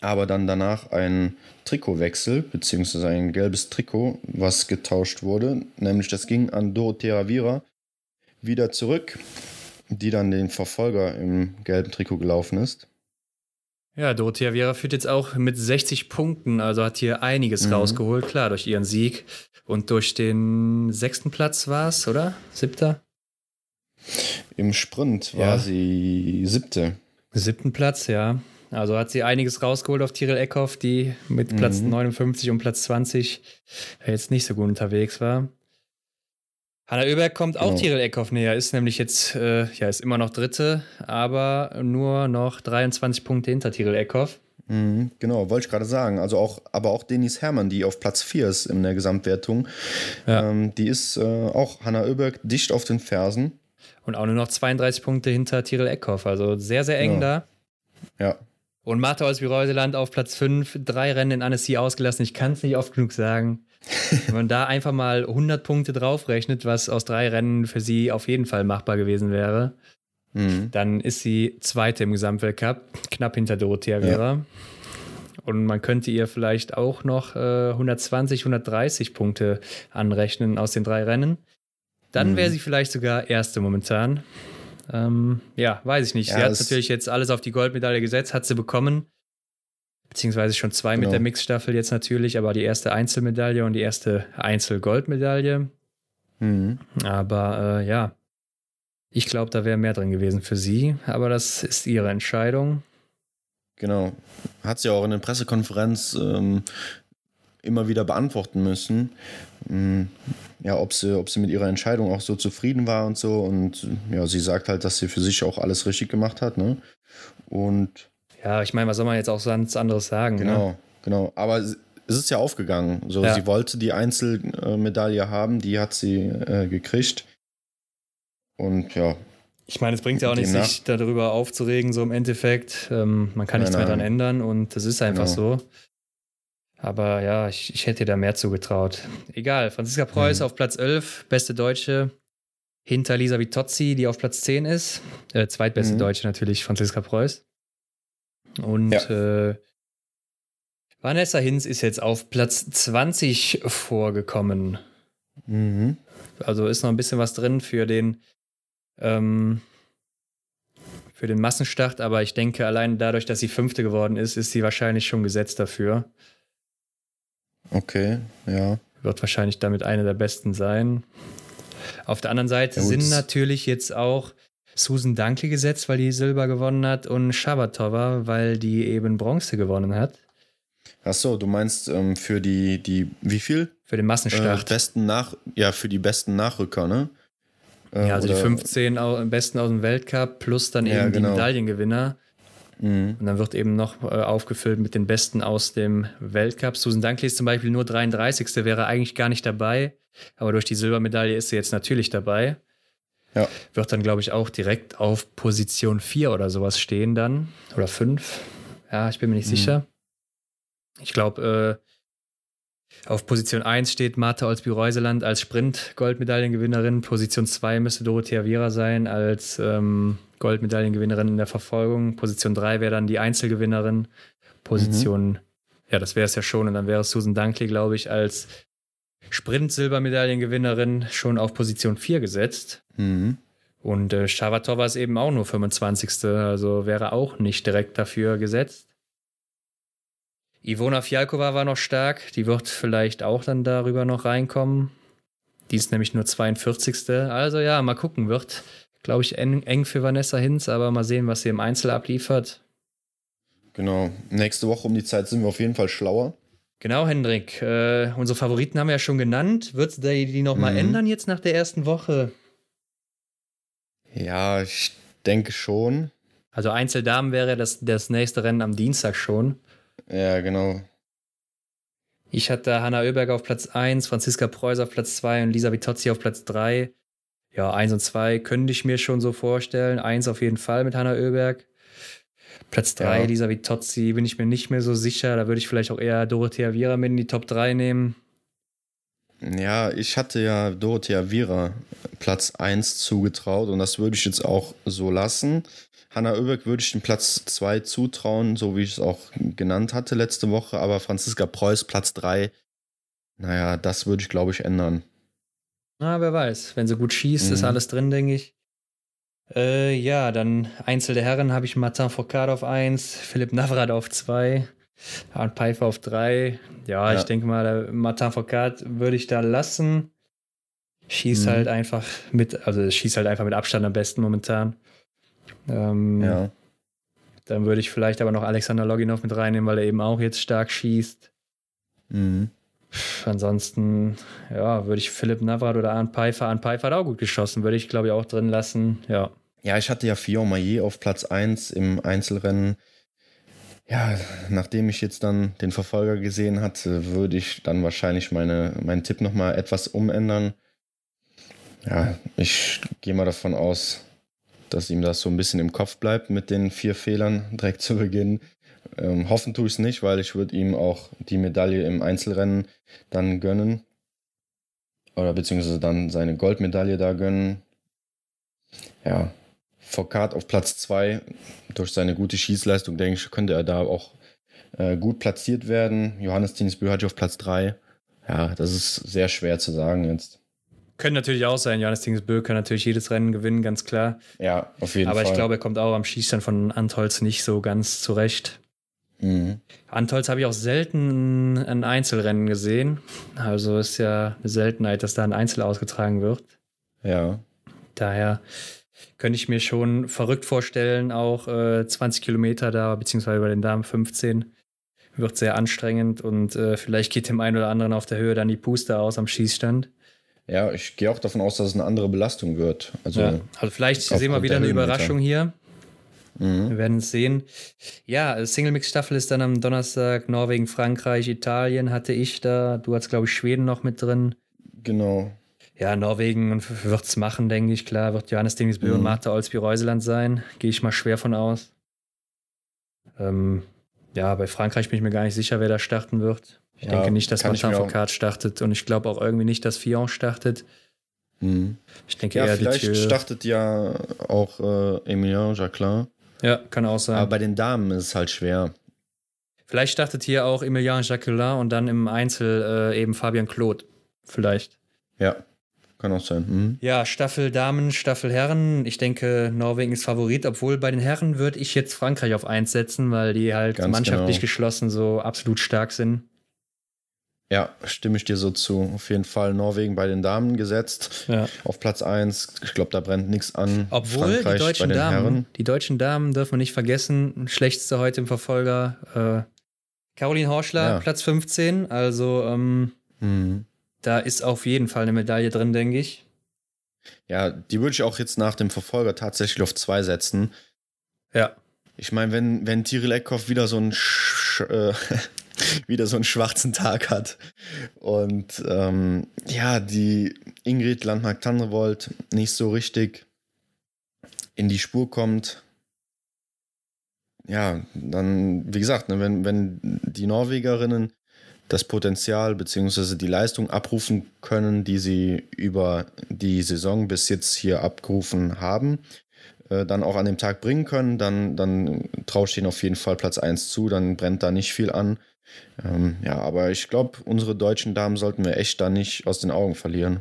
Aber dann danach ein Trikotwechsel, beziehungsweise ein gelbes Trikot, was getauscht wurde. Nämlich das ging an Dorothea Vira wieder zurück, die dann den Verfolger im gelben Trikot gelaufen ist. Ja, Dorothea Viera führt jetzt auch mit 60 Punkten, also hat hier einiges mhm. rausgeholt, klar, durch ihren Sieg und durch den sechsten Platz war es, oder? Siebter? Im Sprint war ja. sie siebte. Siebten Platz, ja. Also hat sie einiges rausgeholt auf Tiril Eckhoff, die mit Platz mhm. 59 und Platz 20 jetzt nicht so gut unterwegs war. Hanna Oeberg kommt auch genau. Tiril Eckhoff näher, ist nämlich jetzt, äh, ja, ist immer noch Dritte, aber nur noch 23 Punkte hinter Tiril Eckhoff. Mhm, genau, wollte ich gerade sagen. Also auch, aber auch Denis Hermann, die auf Platz 4 ist in der Gesamtwertung, ja. ähm, die ist äh, auch Hanna Oeberg dicht auf den Fersen. Und auch nur noch 32 Punkte hinter Tiril Eckhoff, also sehr, sehr eng ja. da. Ja. Und Martha aus Reuseland auf Platz 5, drei Rennen in Annecy ausgelassen. Ich kann es nicht oft genug sagen. Wenn man da einfach mal 100 Punkte draufrechnet, was aus drei Rennen für sie auf jeden Fall machbar gewesen wäre, mhm. dann ist sie Zweite im Gesamtweltcup, knapp hinter Dorothea Vera. Ja. Und man könnte ihr vielleicht auch noch äh, 120, 130 Punkte anrechnen aus den drei Rennen. Dann mhm. wäre sie vielleicht sogar Erste momentan. Ähm, ja, weiß ich nicht. Ja, sie hat natürlich jetzt alles auf die Goldmedaille gesetzt, hat sie bekommen beziehungsweise schon zwei genau. mit der Mixstaffel jetzt natürlich, aber die erste Einzelmedaille und die erste Einzelgoldmedaille. Mhm. Aber äh, ja, ich glaube, da wäre mehr drin gewesen für sie, aber das ist ihre Entscheidung. Genau. Hat sie auch in der Pressekonferenz ähm, immer wieder beantworten müssen, ähm, ja, ob sie, ob sie mit ihrer Entscheidung auch so zufrieden war und so. Und ja, sie sagt halt, dass sie für sich auch alles richtig gemacht hat. Ne? Und ja, ich meine, was soll man jetzt auch sonst anderes sagen? Genau, ne? genau. Aber es ist ja aufgegangen. So, ja. sie wollte die Einzelmedaille haben, die hat sie äh, gekriegt. Und ja. Ich meine, es bringt ja auch nicht, sich darüber aufzuregen, so im Endeffekt. Ähm, man kann nein, nichts mehr daran ändern und das ist einfach genau. so. Aber ja, ich, ich hätte da mehr zugetraut. Egal, Franziska Preuß mhm. auf Platz 11, beste Deutsche. Hinter Lisa Vitozzi, die auf Platz 10 ist. Äh, zweitbeste mhm. Deutsche natürlich, Franziska Preuß. Und ja. äh, Vanessa Hinz ist jetzt auf Platz 20 vorgekommen. Mhm. Also ist noch ein bisschen was drin für den ähm, für den Massenstart, aber ich denke, allein dadurch, dass sie Fünfte geworden ist, ist sie wahrscheinlich schon gesetzt dafür. Okay, ja. Wird wahrscheinlich damit eine der besten sein. Auf der anderen Seite ja, sind natürlich jetzt auch Susan Dunkley gesetzt, weil die Silber gewonnen hat und Shabatova, weil die eben Bronze gewonnen hat. Achso, du meinst ähm, für die, die, wie viel? Für den Massenstart. Äh, besten Nach, ja, für die besten Nachrücker, ne? Äh, ja, also oder? die 15 au besten aus dem Weltcup plus dann eben ja, genau. die Medaillengewinner. Mhm. Und dann wird eben noch äh, aufgefüllt mit den Besten aus dem Weltcup. Susan Dunkley ist zum Beispiel nur 33. wäre eigentlich gar nicht dabei. Aber durch die Silbermedaille ist sie jetzt natürlich dabei. Ja. Wird dann, glaube ich, auch direkt auf Position 4 oder sowas stehen dann. Oder 5. Ja, ich bin mir nicht mhm. sicher. Ich glaube, äh, auf Position 1 steht Martha Olsby-Reuseland als Sprint-Goldmedaillengewinnerin. Position 2 müsste Dorothea Viera sein als ähm, Goldmedaillengewinnerin in der Verfolgung. Position 3 wäre dann die Einzelgewinnerin. Position, mhm. ja, das wäre es ja schon. Und dann wäre Susan Dunkley, glaube ich, als Sprint-Silbermedaillengewinnerin schon auf Position 4 gesetzt. Mhm. Und äh, Shavatova ist eben auch nur 25. Also wäre auch nicht direkt dafür gesetzt. Ivona Fialkova war noch stark. Die wird vielleicht auch dann darüber noch reinkommen. Die ist nämlich nur 42. Also ja, mal gucken. Wird, glaube ich, eng, eng für Vanessa Hinz, aber mal sehen, was sie im Einzel abliefert. Genau. Nächste Woche um die Zeit sind wir auf jeden Fall schlauer. Genau, Hendrik. Äh, unsere Favoriten haben wir ja schon genannt. Wird es die, die nochmal mhm. ändern jetzt nach der ersten Woche? Ja, ich denke schon. Also Einzeldamen wäre das, das nächste Rennen am Dienstag schon. Ja, genau. Ich hatte Hanna Oeberg auf Platz 1, Franziska Preuß auf Platz 2 und Lisa Vitozzi auf Platz 3. Ja, 1 und 2 könnte ich mir schon so vorstellen. 1 auf jeden Fall mit Hanna Oeberg. Platz 3, ja. Lisa Vitozzi, bin ich mir nicht mehr so sicher. Da würde ich vielleicht auch eher Dorothea Viera mit in die Top 3 nehmen. Ja, ich hatte ja Dorothea Viera Platz 1 zugetraut und das würde ich jetzt auch so lassen. Hanna Oeberg würde ich den Platz 2 zutrauen, so wie ich es auch genannt hatte letzte Woche, aber Franziska Preuß Platz 3, naja, das würde ich glaube ich ändern. Na, wer weiß. Wenn sie gut schießt, mhm. ist alles drin, denke ich. Äh, ja, dann Einzel der Herren habe ich Martin Foucault auf 1, Philipp Navrat auf 2, Arndt Pfeiffer auf 3. Ja, ja, ich denke mal, Martin Foucault würde ich da lassen. Schießt mhm. halt einfach mit, also schießt halt einfach mit Abstand am besten momentan. Ähm, ja. Dann würde ich vielleicht aber noch Alexander Loginov mit reinnehmen, weil er eben auch jetzt stark schießt. Mhm. Ansonsten, ja, würde ich Philipp Navrat oder Arndt Pfeiffer, Arndt Pfeiffer hat auch gut geschossen, würde ich glaube ich auch drin lassen, ja. Ja, ich hatte ja Fion Maillet auf Platz 1 im Einzelrennen. Ja, nachdem ich jetzt dann den Verfolger gesehen hatte, würde ich dann wahrscheinlich meine, meinen Tipp nochmal etwas umändern. Ja, ich gehe mal davon aus, dass ihm das so ein bisschen im Kopf bleibt mit den vier Fehlern direkt zu Beginn. Ähm, hoffen tue ich es nicht, weil ich würde ihm auch die Medaille im Einzelrennen dann gönnen. Oder beziehungsweise dann seine Goldmedaille da gönnen. Ja, Foucault auf Platz 2. Durch seine gute Schießleistung, denke ich, könnte er da auch äh, gut platziert werden. Johannes Tinsbü hatte auf Platz 3. Ja, das ist sehr schwer zu sagen jetzt. Können natürlich auch sein. Johannes Tingsbö kann natürlich jedes Rennen gewinnen, ganz klar. Ja, auf jeden Aber Fall. Aber ich glaube, er kommt auch am Schießstand von Antolz nicht so ganz zurecht. Mhm. Antolz habe ich auch selten ein Einzelrennen gesehen. Also ist ja eine Seltenheit, dass da ein Einzel ausgetragen wird. Ja. Daher könnte ich mir schon verrückt vorstellen, auch äh, 20 Kilometer da, beziehungsweise bei den Damen 15. Wird sehr anstrengend und äh, vielleicht geht dem einen oder anderen auf der Höhe dann die Puste aus am Schießstand. Ja, ich gehe auch davon aus, dass es eine andere Belastung wird. Also, ja. also vielleicht sehen wir wieder eine Überraschung hier. Mhm. Wir werden es sehen. Ja, Single-Mix-Staffel ist dann am Donnerstag Norwegen, Frankreich, Italien hatte ich da. Du hast, glaube ich, Schweden noch mit drin. Genau. Ja, Norwegen wird es machen, denke ich. Klar, wird Johannes Dingesbö mhm. und Martha Olsby-Reuseland sein. Gehe ich mal schwer von aus. Ähm, ja, bei Frankreich bin ich mir gar nicht sicher, wer da starten wird. Ich ja, denke nicht, dass Martin Foucault startet und ich glaube auch irgendwie nicht, dass Fion startet. Mhm. Ich denke ja, eher vielleicht startet ja auch äh, Emilien Jacquelin. Ja, kann auch sein. Aber bei den Damen ist es halt schwer. Vielleicht startet hier auch Emilien Jacquelin und dann im Einzel äh, eben Fabian Claude. Vielleicht. Ja, kann auch sein. Mhm. Ja, Staffel Damen, Staffel Herren. Ich denke, Norwegen ist Favorit, obwohl bei den Herren würde ich jetzt Frankreich auf 1 setzen, weil die halt Ganz mannschaftlich genau. geschlossen so absolut stark sind. Ja, stimme ich dir so zu. Auf jeden Fall Norwegen bei den Damen gesetzt. Ja. Auf Platz 1. Ich glaube, da brennt nichts an. Obwohl Frankreich die deutschen Damen, Herren. die deutschen Damen dürfen wir nicht vergessen. Schlechteste heute im Verfolger. Äh, Caroline Horschler, ja. Platz 15. Also ähm, mhm. da ist auf jeden Fall eine Medaille drin, denke ich. Ja, die würde ich auch jetzt nach dem Verfolger tatsächlich auf 2 setzen. Ja. Ich meine, wenn, wenn Tiril Eckhoff wieder so ein Sch äh, wieder so einen schwarzen Tag hat. Und ähm, ja, die Ingrid Landmark-Tandrevold nicht so richtig in die Spur kommt. Ja, dann, wie gesagt, ne, wenn, wenn die Norwegerinnen das Potenzial bzw. die Leistung abrufen können, die sie über die Saison bis jetzt hier abgerufen haben, äh, dann auch an dem Tag bringen können, dann, dann traue ich ihnen auf jeden Fall Platz 1 zu, dann brennt da nicht viel an. Ähm, ja, aber ich glaube, unsere deutschen Damen sollten wir echt da nicht aus den Augen verlieren.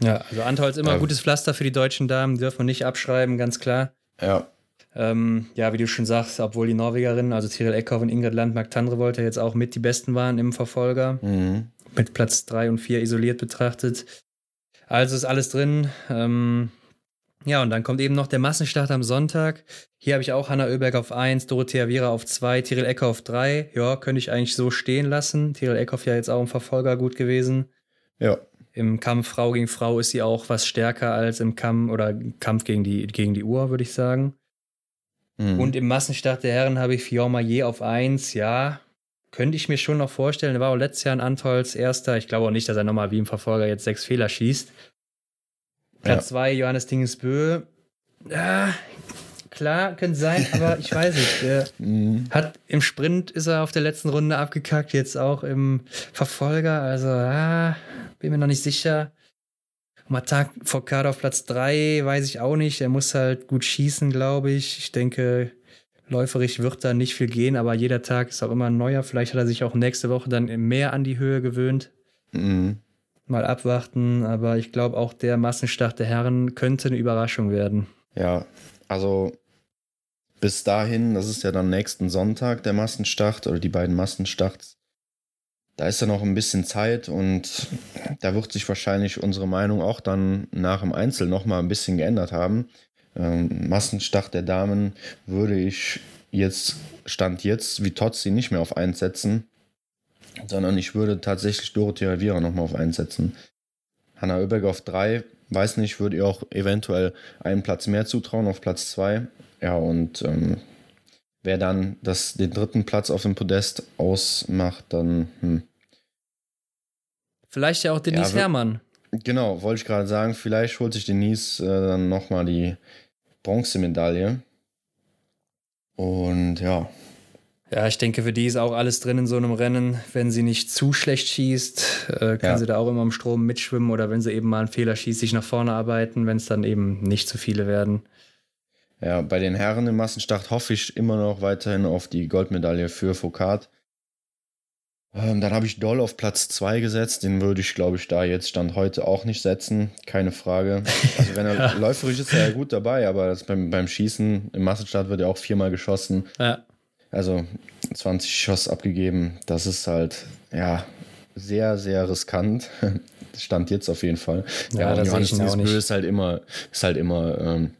Ja, also Antholz immer ja. gutes Pflaster für die deutschen Damen, dürfen wir nicht abschreiben, ganz klar. Ja. Ähm, ja, wie du schon sagst, obwohl die Norwegerinnen, also Tiril Eckhoff und Ingrid Landmark-Tandrevold jetzt auch mit die Besten waren im Verfolger. Mhm. Mit Platz 3 und 4 isoliert betrachtet. Also ist alles drin. Ähm, ja, und dann kommt eben noch der Massenstart am Sonntag. Hier habe ich auch Hanna Oeberg auf 1, Dorothea Viera auf 2, Tiril Eckhoff auf 3. Ja, könnte ich eigentlich so stehen lassen. Tiril Eckhoff ja jetzt auch im Verfolger gut gewesen. Ja. Im Kampf Frau gegen Frau ist sie auch was stärker als im Kampf oder Kampf gegen die, gegen die Uhr, würde ich sagen. Mhm. Und im Massenstart der Herren habe ich Fiorma je auf 1. Ja, könnte ich mir schon noch vorstellen. Er war auch letztes Jahr in Antolz Erster. Ich glaube auch nicht, dass er nochmal wie im Verfolger jetzt sechs Fehler schießt. Platz 2, ja. Johannes Dingesbö. Ja, klar, könnte sein, aber ich weiß nicht. Der mhm. hat im Sprint ist er auf der letzten Runde abgekackt, jetzt auch im Verfolger. Also, ah, bin mir noch nicht sicher. Matak Fokada auf Platz 3, weiß ich auch nicht. Er muss halt gut schießen, glaube ich. Ich denke, läuferisch wird da nicht viel gehen, aber jeder Tag ist auch immer ein neuer. Vielleicht hat er sich auch nächste Woche dann mehr an die Höhe gewöhnt. Mhm mal abwarten, aber ich glaube auch der Massenstart der Herren könnte eine Überraschung werden. Ja, also bis dahin, das ist ja dann nächsten Sonntag der Massenstart oder die beiden Massenstarts. Da ist ja noch ein bisschen Zeit und da wird sich wahrscheinlich unsere Meinung auch dann nach dem Einzel noch mal ein bisschen geändert haben. Ähm, Massenstart der Damen würde ich jetzt, Stand jetzt, wie Totzi nicht mehr auf 1 setzen sondern ich würde tatsächlich Dorothea Viera nochmal auf 1 setzen. Hanna Oeberg auf 3, weiß nicht, würde ihr auch eventuell einen Platz mehr zutrauen, auf Platz 2. Ja, und ähm, wer dann das, den dritten Platz auf dem Podest ausmacht, dann. Hm. Vielleicht ja auch Denise ja, Herrmann. Genau, wollte ich gerade sagen, vielleicht holt sich Denise äh, dann nochmal die Bronzemedaille. Und ja, ja, ich denke, für die ist auch alles drin in so einem Rennen. Wenn sie nicht zu schlecht schießt, äh, kann ja. sie da auch immer im Strom mitschwimmen oder wenn sie eben mal einen Fehler schießt, sich nach vorne arbeiten, wenn es dann eben nicht zu viele werden. Ja, bei den Herren im Massenstart hoffe ich immer noch weiterhin auf die Goldmedaille für Foucault. Ähm, dann habe ich Doll auf Platz 2 gesetzt. Den würde ich, glaube ich, da jetzt Stand heute auch nicht setzen. Keine Frage. Also, wenn er ja. läuferisch ist, ist er ja gut dabei, aber beim, beim Schießen im Massenstart wird er auch viermal geschossen. Ja. Also 20 Schuss abgegeben, das ist halt, ja, sehr, sehr riskant. Stand jetzt auf jeden Fall. Ja, ja das Johannes Niesbö ist halt immer, ist halt immer ähm,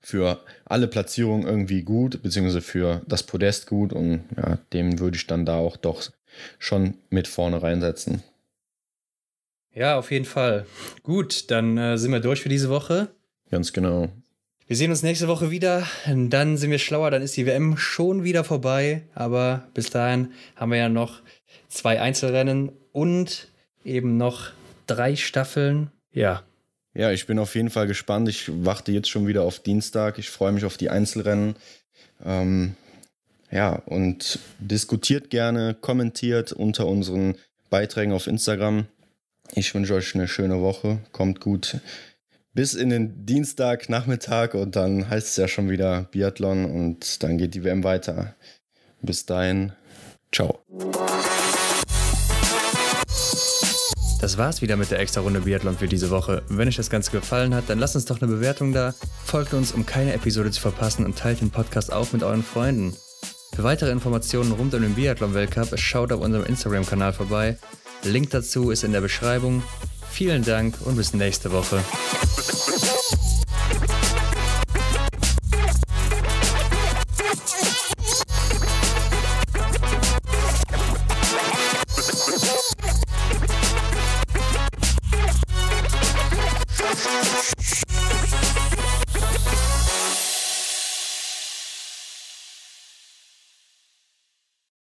für alle Platzierungen irgendwie gut, beziehungsweise für das Podest gut und ja, dem würde ich dann da auch doch schon mit vorne reinsetzen. Ja, auf jeden Fall. Gut, dann äh, sind wir durch für diese Woche. Ganz genau. Wir sehen uns nächste Woche wieder. Dann sind wir schlauer. Dann ist die WM schon wieder vorbei. Aber bis dahin haben wir ja noch zwei Einzelrennen und eben noch drei Staffeln. Ja. Ja, ich bin auf jeden Fall gespannt. Ich warte jetzt schon wieder auf Dienstag. Ich freue mich auf die Einzelrennen. Ähm, ja, und diskutiert gerne, kommentiert unter unseren Beiträgen auf Instagram. Ich wünsche euch eine schöne Woche. Kommt gut bis in den Dienstagnachmittag und dann heißt es ja schon wieder Biathlon und dann geht die WM weiter. Bis dahin, ciao. Das war's wieder mit der extra Runde Biathlon für diese Woche. Wenn euch das Ganze gefallen hat, dann lasst uns doch eine Bewertung da, folgt uns, um keine Episode zu verpassen und teilt den Podcast auch mit euren Freunden. Für weitere Informationen rund um den Biathlon-Weltcup schaut auf unserem Instagram-Kanal vorbei. Link dazu ist in der Beschreibung. Vielen Dank und bis nächste Woche.